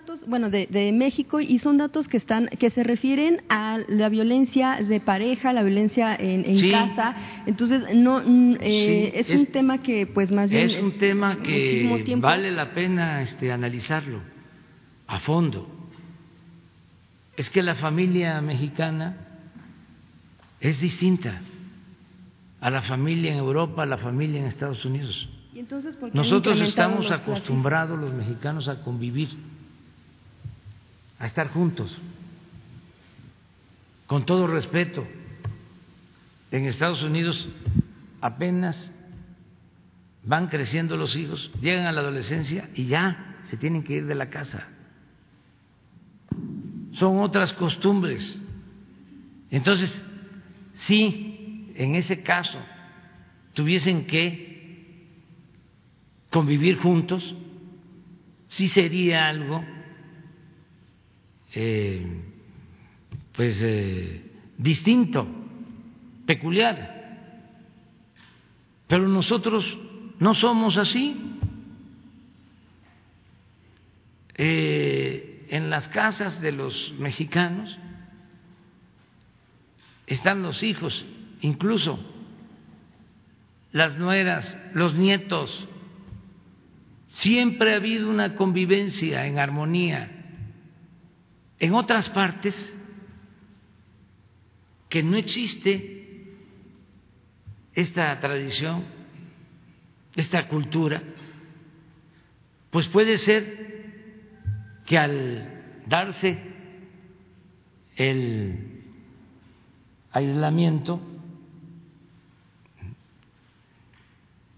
Datos, bueno, de, México y son datos que están, que se refieren a la violencia de pareja, la violencia en, casa. Entonces, no, mm, eh, es, un tema que, pues, más bien es un tema que vale la pena, este, analizarlo a fondo. Es que la familia mexicana es distinta a la familia en Europa, a la familia en Estados Unidos. Nosotros estamos acostumbrados los mexicanos a convivir, a estar juntos, con todo respeto. En Estados Unidos apenas van creciendo los hijos, llegan a la adolescencia y ya se tienen que ir de la casa. Son otras costumbres. Entonces, sí, en ese caso tuviesen que convivir juntos, sí sería algo eh, pues eh, distinto, peculiar. Pero nosotros no somos así. Eh, en las casas de los mexicanos están los hijos incluso las nueras, los nietos. Siempre ha habido una convivencia en armonía. En otras partes que no existe esta tradición, esta cultura, pues puede ser que al darse el aislamiento,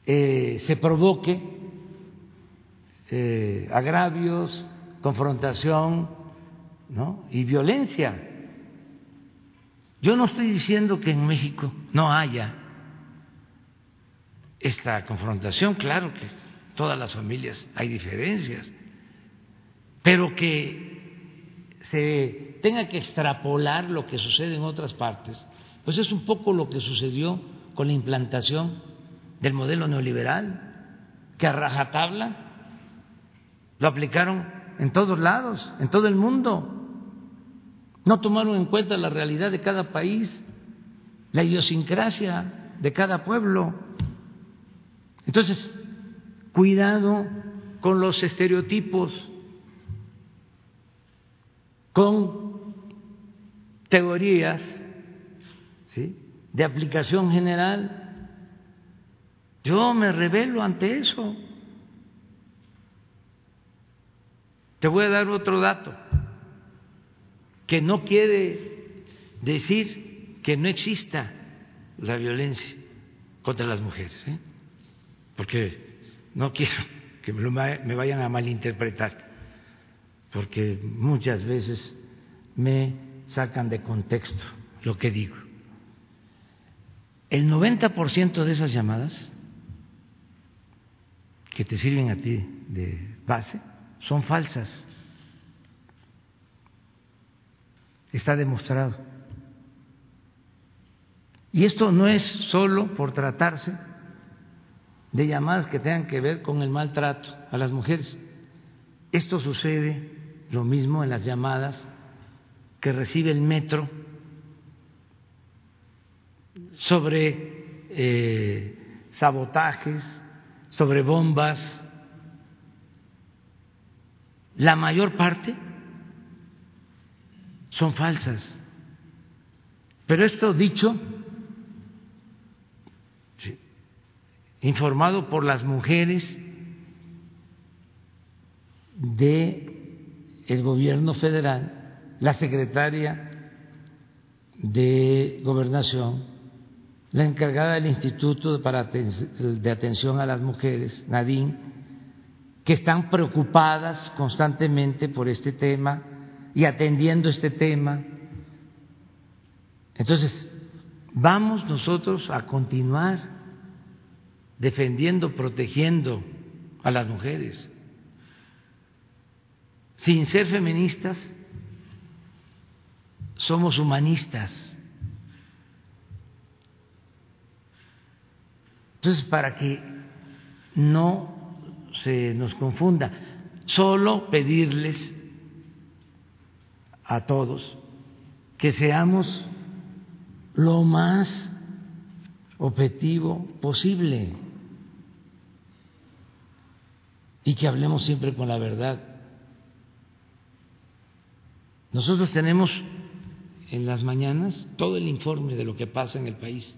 Eh, se provoque eh, agravios, confrontación y violencia. Yo no estoy diciendo que en México no haya esta confrontación, claro que todas las familias hay diferencias, pero que se tenga que extrapolar lo que sucede en otras partes, pues es un poco lo que sucedió con la implantación del modelo neoliberal, que a rajatabla lo aplicaron en todos lados, en todo el mundo. No tomaron en cuenta la realidad de cada país, la idiosincrasia de cada pueblo. Entonces, cuidado con los estereotipos, con teorías de aplicación general yo me revelo ante eso. Te voy a dar otro dato que no quiere decir que no exista la violencia contra las mujeres, ¿eh? porque no quiero que me vayan a malinterpretar, porque muchas veces me sacan de contexto lo que digo. El 90% de esas llamadas que te sirven a ti de base son falsas. Está demostrado. Y esto no es solo por tratarse de llamadas que tengan que ver con el maltrato a las mujeres. Esto sucede lo mismo en las llamadas que recibe el metro sobre eh, sabotajes, sobre bombas. La mayor parte son falsas. Pero esto dicho, informado por las mujeres de el gobierno federal, la secretaria de gobernación, la encargada del Instituto de Atención a las Mujeres, Nadine, que están preocupadas constantemente por este tema y atendiendo este tema. Entonces, vamos nosotros a continuar defendiendo, protegiendo a las mujeres. Sin ser feministas, somos humanistas. Entonces, para que no se nos confunda, solo pedirles a todos que seamos lo más objetivo posible y que hablemos siempre con la verdad. Nosotros tenemos en las mañanas todo el informe de lo que pasa en el país.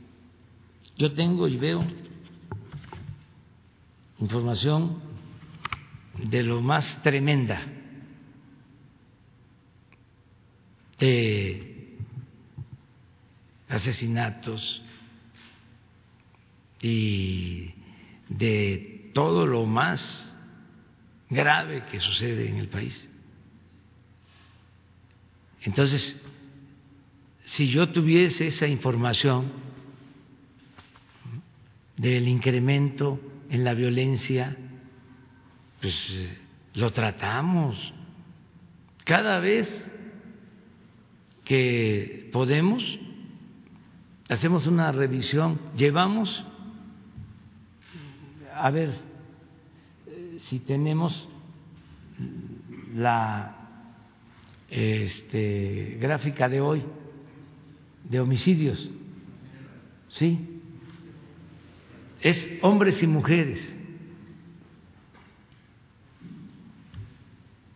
Yo tengo y veo información de lo más tremenda de asesinatos y de todo lo más grave que sucede en el país. Entonces, si yo tuviese esa información del incremento en la violencia, pues eh, lo tratamos. Cada vez que podemos, hacemos una revisión, llevamos, a ver, si tenemos la este, gráfica de hoy de homicidios, ¿sí? Es hombres y mujeres.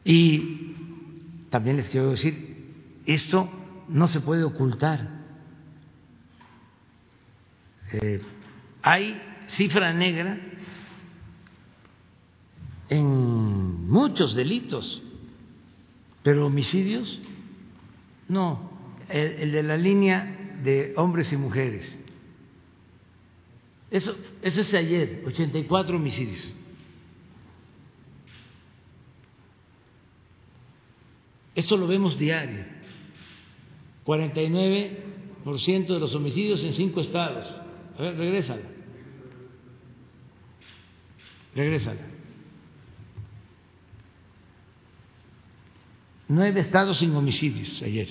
Y también les quiero decir, esto no se puede ocultar. Eh, hay cifra negra en muchos delitos, pero homicidios no, el, de la línea de hombres y mujeres. Eso, eso es ayer, 84 homicidios. Esto lo vemos diario. 49% de los homicidios en cinco estados. A ver, regrésala. Regrésala. Nueve estados sin homicidios ayer.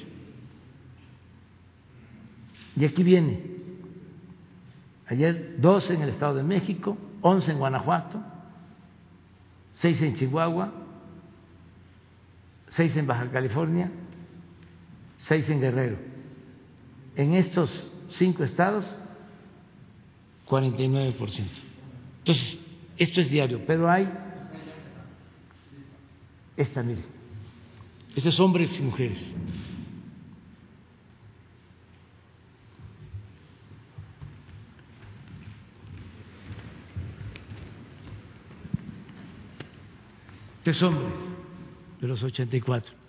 Y aquí viene. Ayer doce en el Estado de México, once en Guanajuato, seis en Chihuahua, seis en Baja California, seis en Guerrero. En estos cinco estados, 49%. Entonces, esto es diario, pero hay esta, mire. Estos hombres y mujeres. Estos hombres de los 84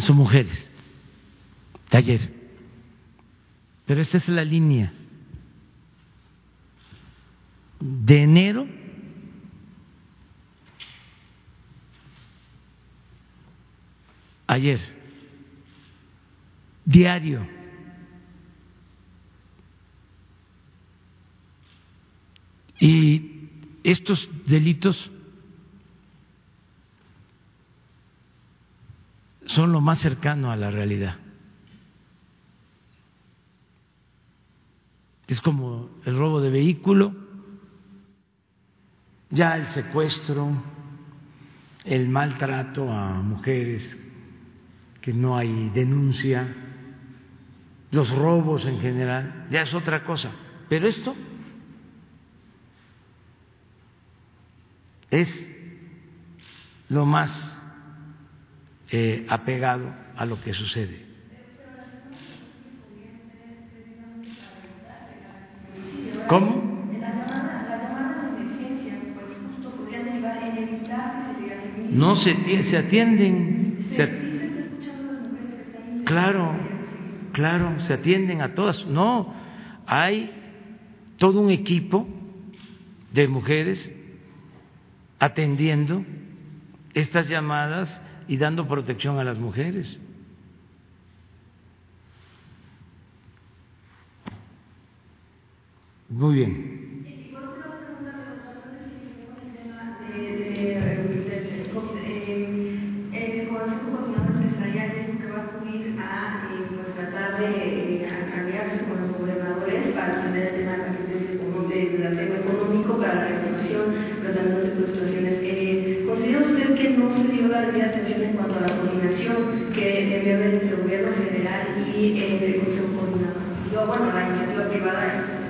son mujeres ayer. Pero esta es la línea de enero ayer, diario. Y estos delitos son lo más cercano a la realidad. Es como el robo de vehículo, ya el secuestro, el maltrato a mujeres, que no hay denuncia, los robos en general, ya es otra cosa. Pero esto es lo más eh, apegado a lo que sucede. ¿Cómo? No se, se atienden. claro, claro, se atienden a todas. No, hay todo un equipo de mujeres atendiendo estas llamadas y dando protección a las mujeres. Muy bien.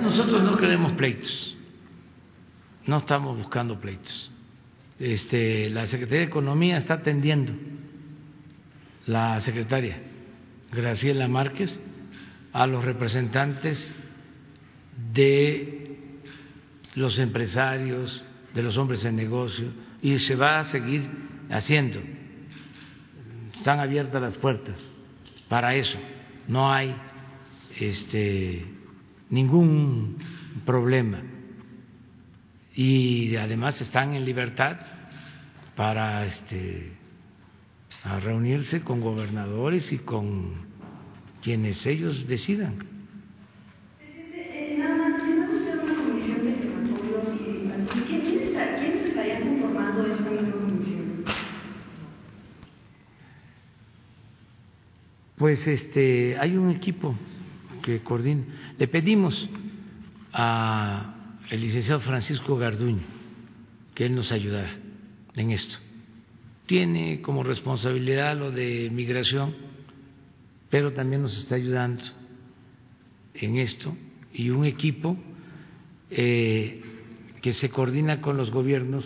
Nosotros no queremos pleitos, no estamos buscando pleitos. Este, la Secretaría de Economía está atendiendo, la secretaria Graciela Márquez, a los representantes de los empresarios, de los hombres en negocio, y se va a seguir haciendo. Están abiertas las puertas para eso. No hay este, ningún problema. Y además están en libertad para este, a reunirse con gobernadores y con quienes ellos decidan. Pues este, hay un equipo que coordina. Le pedimos a el licenciado Francisco Garduño que él nos ayudara en esto. Tiene como responsabilidad lo de migración, pero también nos está ayudando en esto y un equipo eh, que se coordina con los gobiernos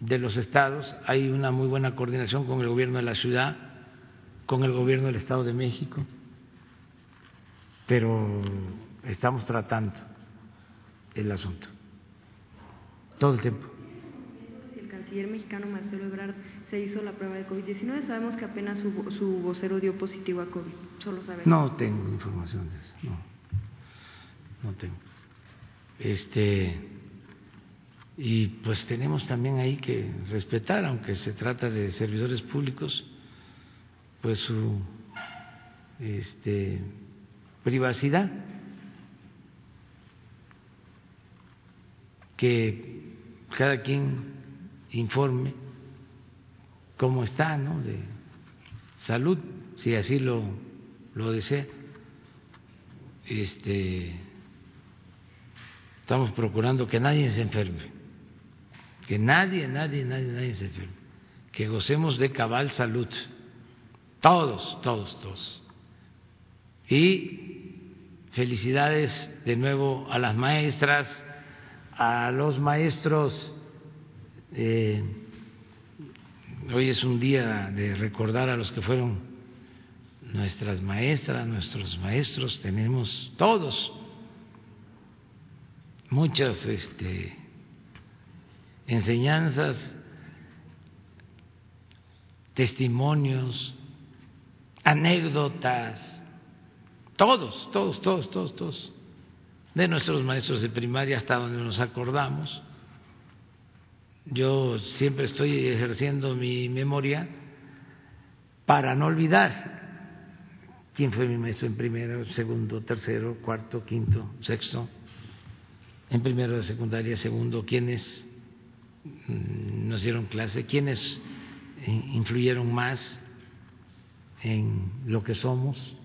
de los estados. Hay una muy buena coordinación con el gobierno de la ciudad con el gobierno del Estado de México, pero estamos tratando el asunto todo el tiempo. El canciller mexicano Marcelo Ebrard se hizo la prueba de COVID-19. Sabemos que apenas su, su, vocero dio positivo a COVID. Solo sabemos. No tengo información de eso. No, no tengo. Este y pues tenemos también ahí que respetar, aunque se trata de servidores públicos pues su este, privacidad, que cada quien informe cómo está, ¿no? De salud, si así lo, lo desea. Este, estamos procurando que nadie se enferme, que nadie, nadie, nadie, nadie se enferme, que gocemos de cabal salud. Todos, todos, todos. Y felicidades de nuevo a las maestras, a los maestros. Eh, hoy es un día de recordar a los que fueron nuestras maestras, nuestros maestros. Tenemos todos muchas este, enseñanzas, testimonios anécdotas, todos, todos, todos, todos, todos, de nuestros maestros de primaria hasta donde nos acordamos. Yo siempre estoy ejerciendo mi memoria para no olvidar quién fue mi maestro en primero, segundo, tercero, cuarto, quinto, sexto, en primero de secundaria, segundo, quiénes mm, nos dieron clase, quiénes influyeron más en lo que somos.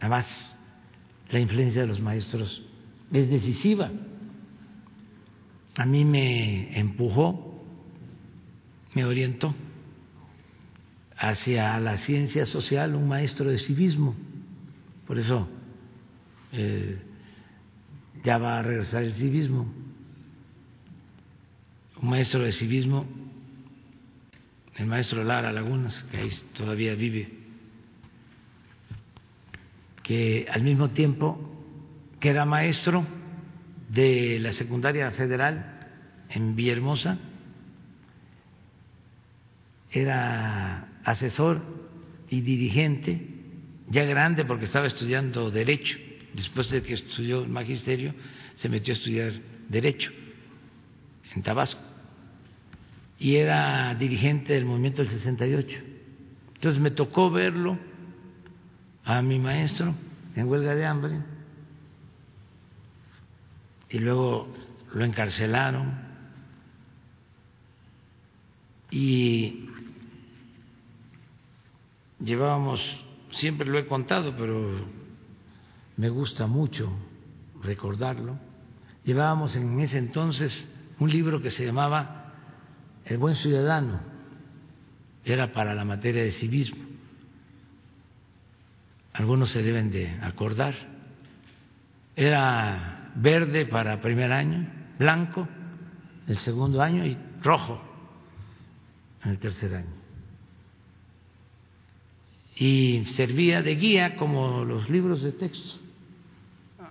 Además, la influencia de los maestros es decisiva. A mí me empujó me orientó hacia la ciencia social, un maestro de civismo. Por eso eh, ya va a regresar el civismo. Un maestro de civismo, el maestro Lara Lagunas, que ahí todavía vive, que al mismo tiempo que era maestro de la secundaria federal en Villahermosa, era asesor y dirigente, ya grande porque estaba estudiando Derecho, después de que estudió el magisterio, se metió a estudiar Derecho en Tabasco. Y era dirigente del movimiento del 68. Entonces me tocó verlo a mi maestro en huelga de hambre. Y luego lo encarcelaron. Y llevábamos, siempre lo he contado, pero me gusta mucho recordarlo, llevábamos en ese entonces un libro que se llamaba El buen ciudadano, era para la materia de civismo. Algunos se deben de acordar. Era verde para primer año, blanco el segundo año y rojo en el tercer año y servía de guía como los libros de texto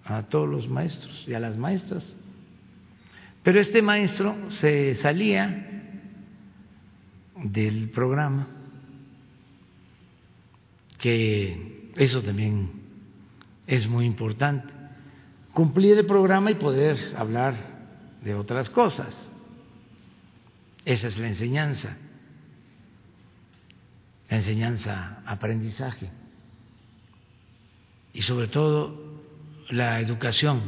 a todos los maestros y a las maestras. Pero este maestro se salía del programa, que eso también es muy importante, cumplir el programa y poder hablar de otras cosas. Esa es la enseñanza la enseñanza, aprendizaje y sobre todo la educación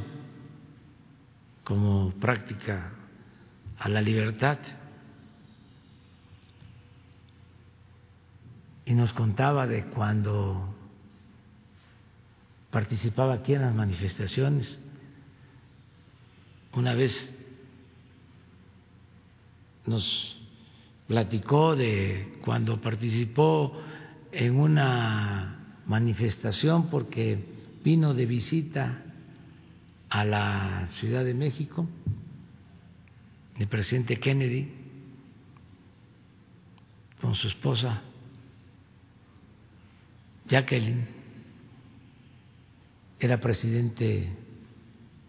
como práctica a la libertad. Y nos contaba de cuando participaba aquí en las manifestaciones. Una vez nos platicó de cuando participó en una manifestación porque vino de visita a la Ciudad de México el presidente Kennedy con su esposa Jacqueline era presidente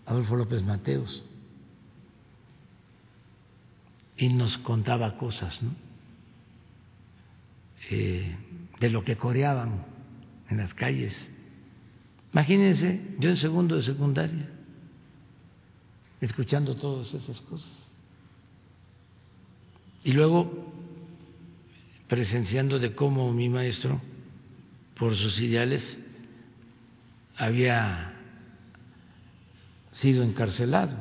Adolfo López Mateos y nos contaba cosas eh, de lo que coreaban en las calles. Imagínense, yo en segundo de secundaria, escuchando todas esas cosas. Y luego presenciando de cómo mi maestro, por sus ideales, había sido encarcelado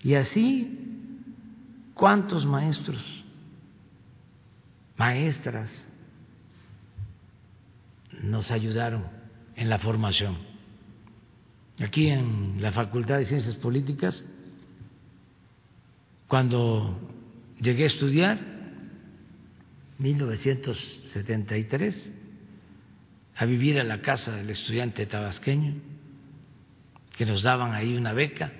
y así, ¿cuántos maestros, maestras nos ayudaron en la formación? Aquí en la Facultad de Ciencias Políticas, cuando llegué a estudiar, 1973, a vivir a la casa del estudiante tabasqueño, que nos daban ahí una beca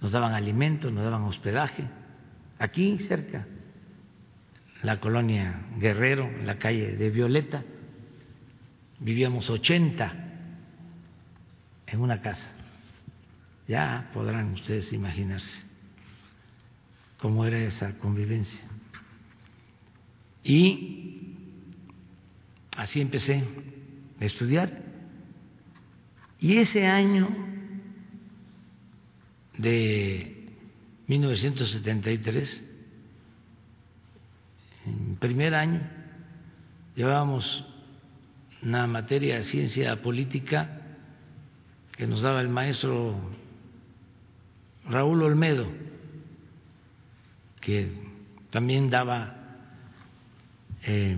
nos daban alimentos, nos daban hospedaje, aquí cerca, la colonia Guerrero, en la calle de Violeta, vivíamos 80 en una casa. Ya podrán ustedes imaginarse cómo era esa convivencia. Y así empecé a estudiar. Y ese año de 1973, en primer año, llevábamos una materia de ciencia política que nos daba el maestro Raúl Olmedo, que también daba eh,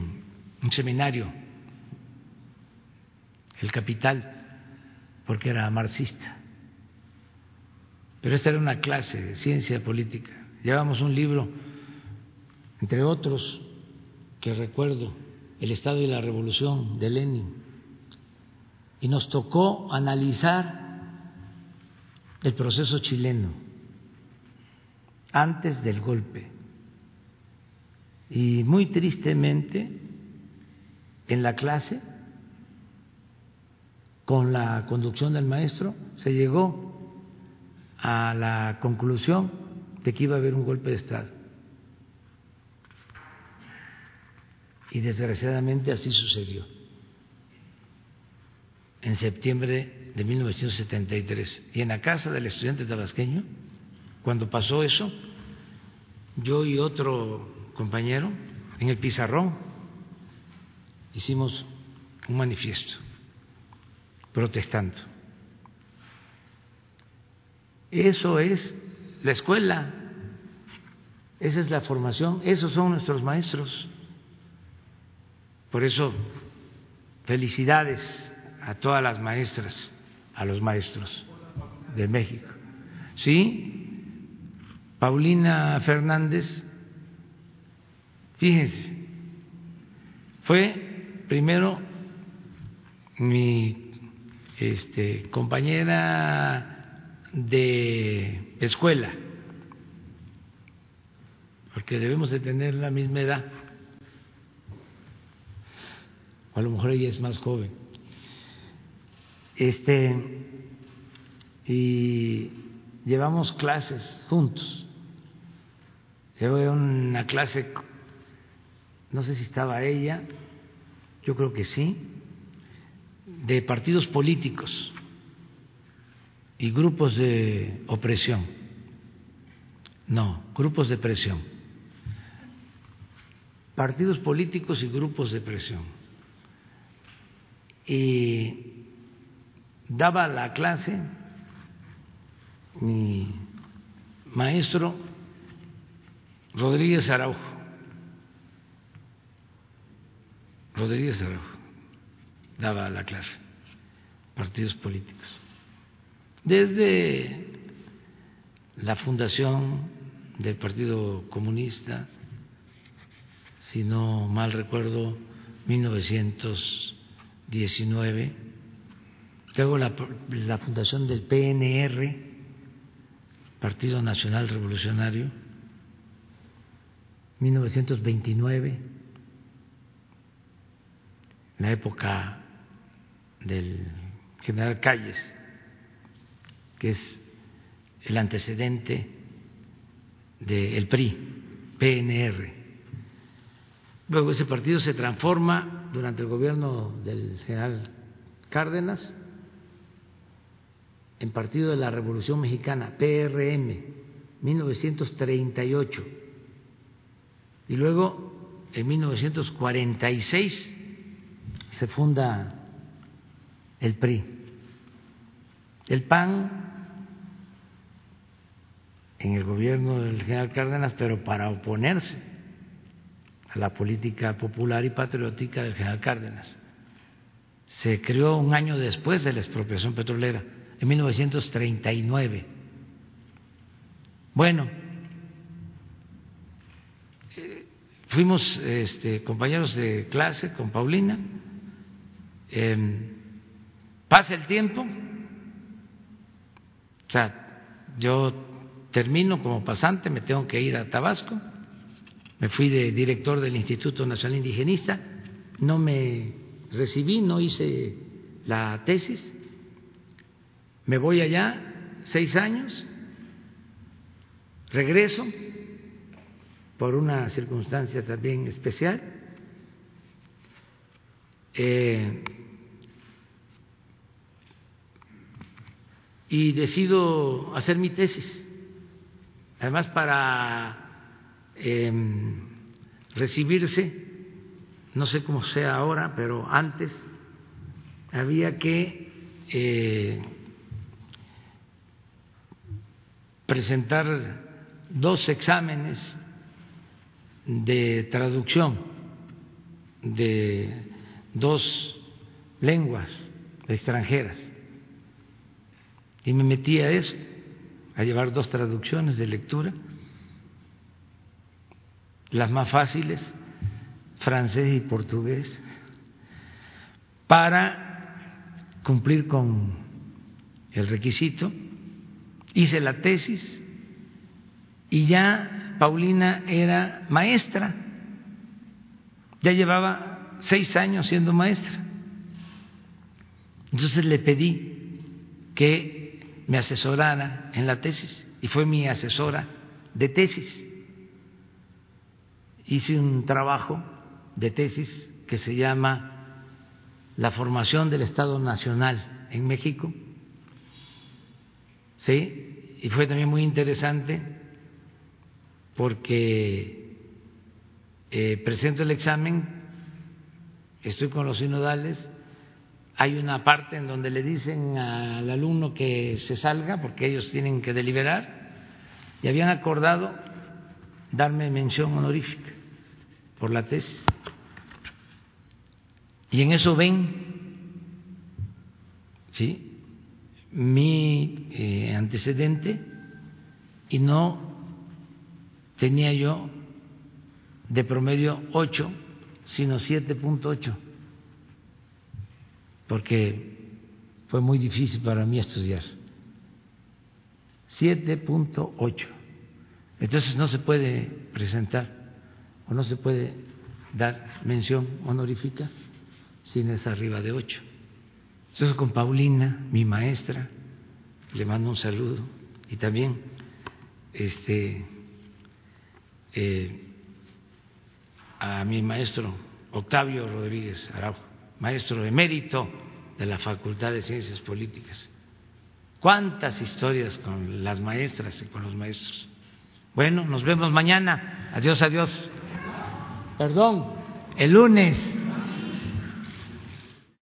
un seminario, El Capital, porque era marxista. Pero esta era una clase de ciencia política llevamos un libro, entre otros, que recuerdo, El Estado y la Revolución de Lenin, y nos tocó analizar el proceso chileno antes del golpe. Y muy tristemente, en la clase, con la conducción del maestro, se llegó a la conclusión de que iba a haber un golpe de Estado. Y desgraciadamente así sucedió. En septiembre de 1973. Y en la casa del estudiante tabasqueño, cuando pasó eso, yo y otro compañero, en el pizarrón, hicimos un manifiesto protestando. Eso es la escuela, esa es la formación, esos son nuestros maestros. Por eso, felicidades a todas las maestras, a los maestros de México. ¿Sí? Paulina Fernández, fíjense, fue primero mi este, compañera de escuela, porque debemos de tener la misma edad, o a lo mejor ella es más joven. Este, y llevamos clases juntos. Llevo una clase, no sé si estaba ella, yo creo que sí, de partidos políticos y grupos de opresión. No, grupos de presión. Partidos políticos y grupos de presión. Y daba la clase mi maestro Rodríguez Araujo. Rodríguez Araujo daba la clase, partidos políticos. Desde la fundación del Partido Comunista, si no mal recuerdo, 1919, luego la, fundación del PNR, Partido Nacional Revolucionario, 1929, la época del general Calles, que es el antecedente del PRI, PNR. Luego ese partido se transforma durante el gobierno del general Cárdenas en Partido de la Revolución Mexicana, PRM, 1938. Y luego, en 1946, se funda el PRI. El PAN en el gobierno del general Cárdenas, pero para oponerse a la política popular y patriótica del general Cárdenas. Se creó un año después de la expropiación petrolera, en 1939. Bueno, eh, fuimos este, compañeros de clase con Paulina. Eh, Pasa el tiempo, o sea, yo termino como pasante, me tengo que ir a Tabasco, me fui de director del Instituto Nacional Indigenista, no me recibí, no hice la tesis, me voy allá seis años, regreso por una circunstancia también especial. Eh, y decido hacer mi tesis. Además, para em, recibirse, no sé cómo sea ahora, pero antes había que eh, presentar dos exámenes de traducción de dos lenguas extranjeras y me metí a eso, a llevar dos traducciones de lectura las más fáciles, francés y portugués, para cumplir con el requisito. Hice la tesis y ya Paulina era maestra, ya llevaba seis años siendo maestra. Entonces le pedí que me asesorara en la tesis y fue mi asesora de tesis. Hice un trabajo de tesis que se llama La formación del Estado Nacional en México. Sí, y fue también muy interesante porque eh, presento el examen, estoy con los sinodales, hay una parte en donde le dicen al alumno que se salga porque ellos tienen que deliberar y habían acordado darme mención honorífica por la tesis. Y en eso ven, ¿sí? Mi eh, antecedente y no tenía yo de promedio 8, sino 7.8 porque fue muy difícil para mí estudiar. 7.8. Entonces no se puede presentar o no se puede dar mención honorífica sin es arriba de 8. Entonces con Paulina, mi maestra, le mando un saludo y también este eh, a mi maestro Octavio Rodríguez Araujo maestro emérito de la Facultad de Ciencias Políticas. ¿Cuántas historias con las maestras y con los maestros? Bueno, nos vemos mañana. Adiós, adiós. Perdón, el lunes.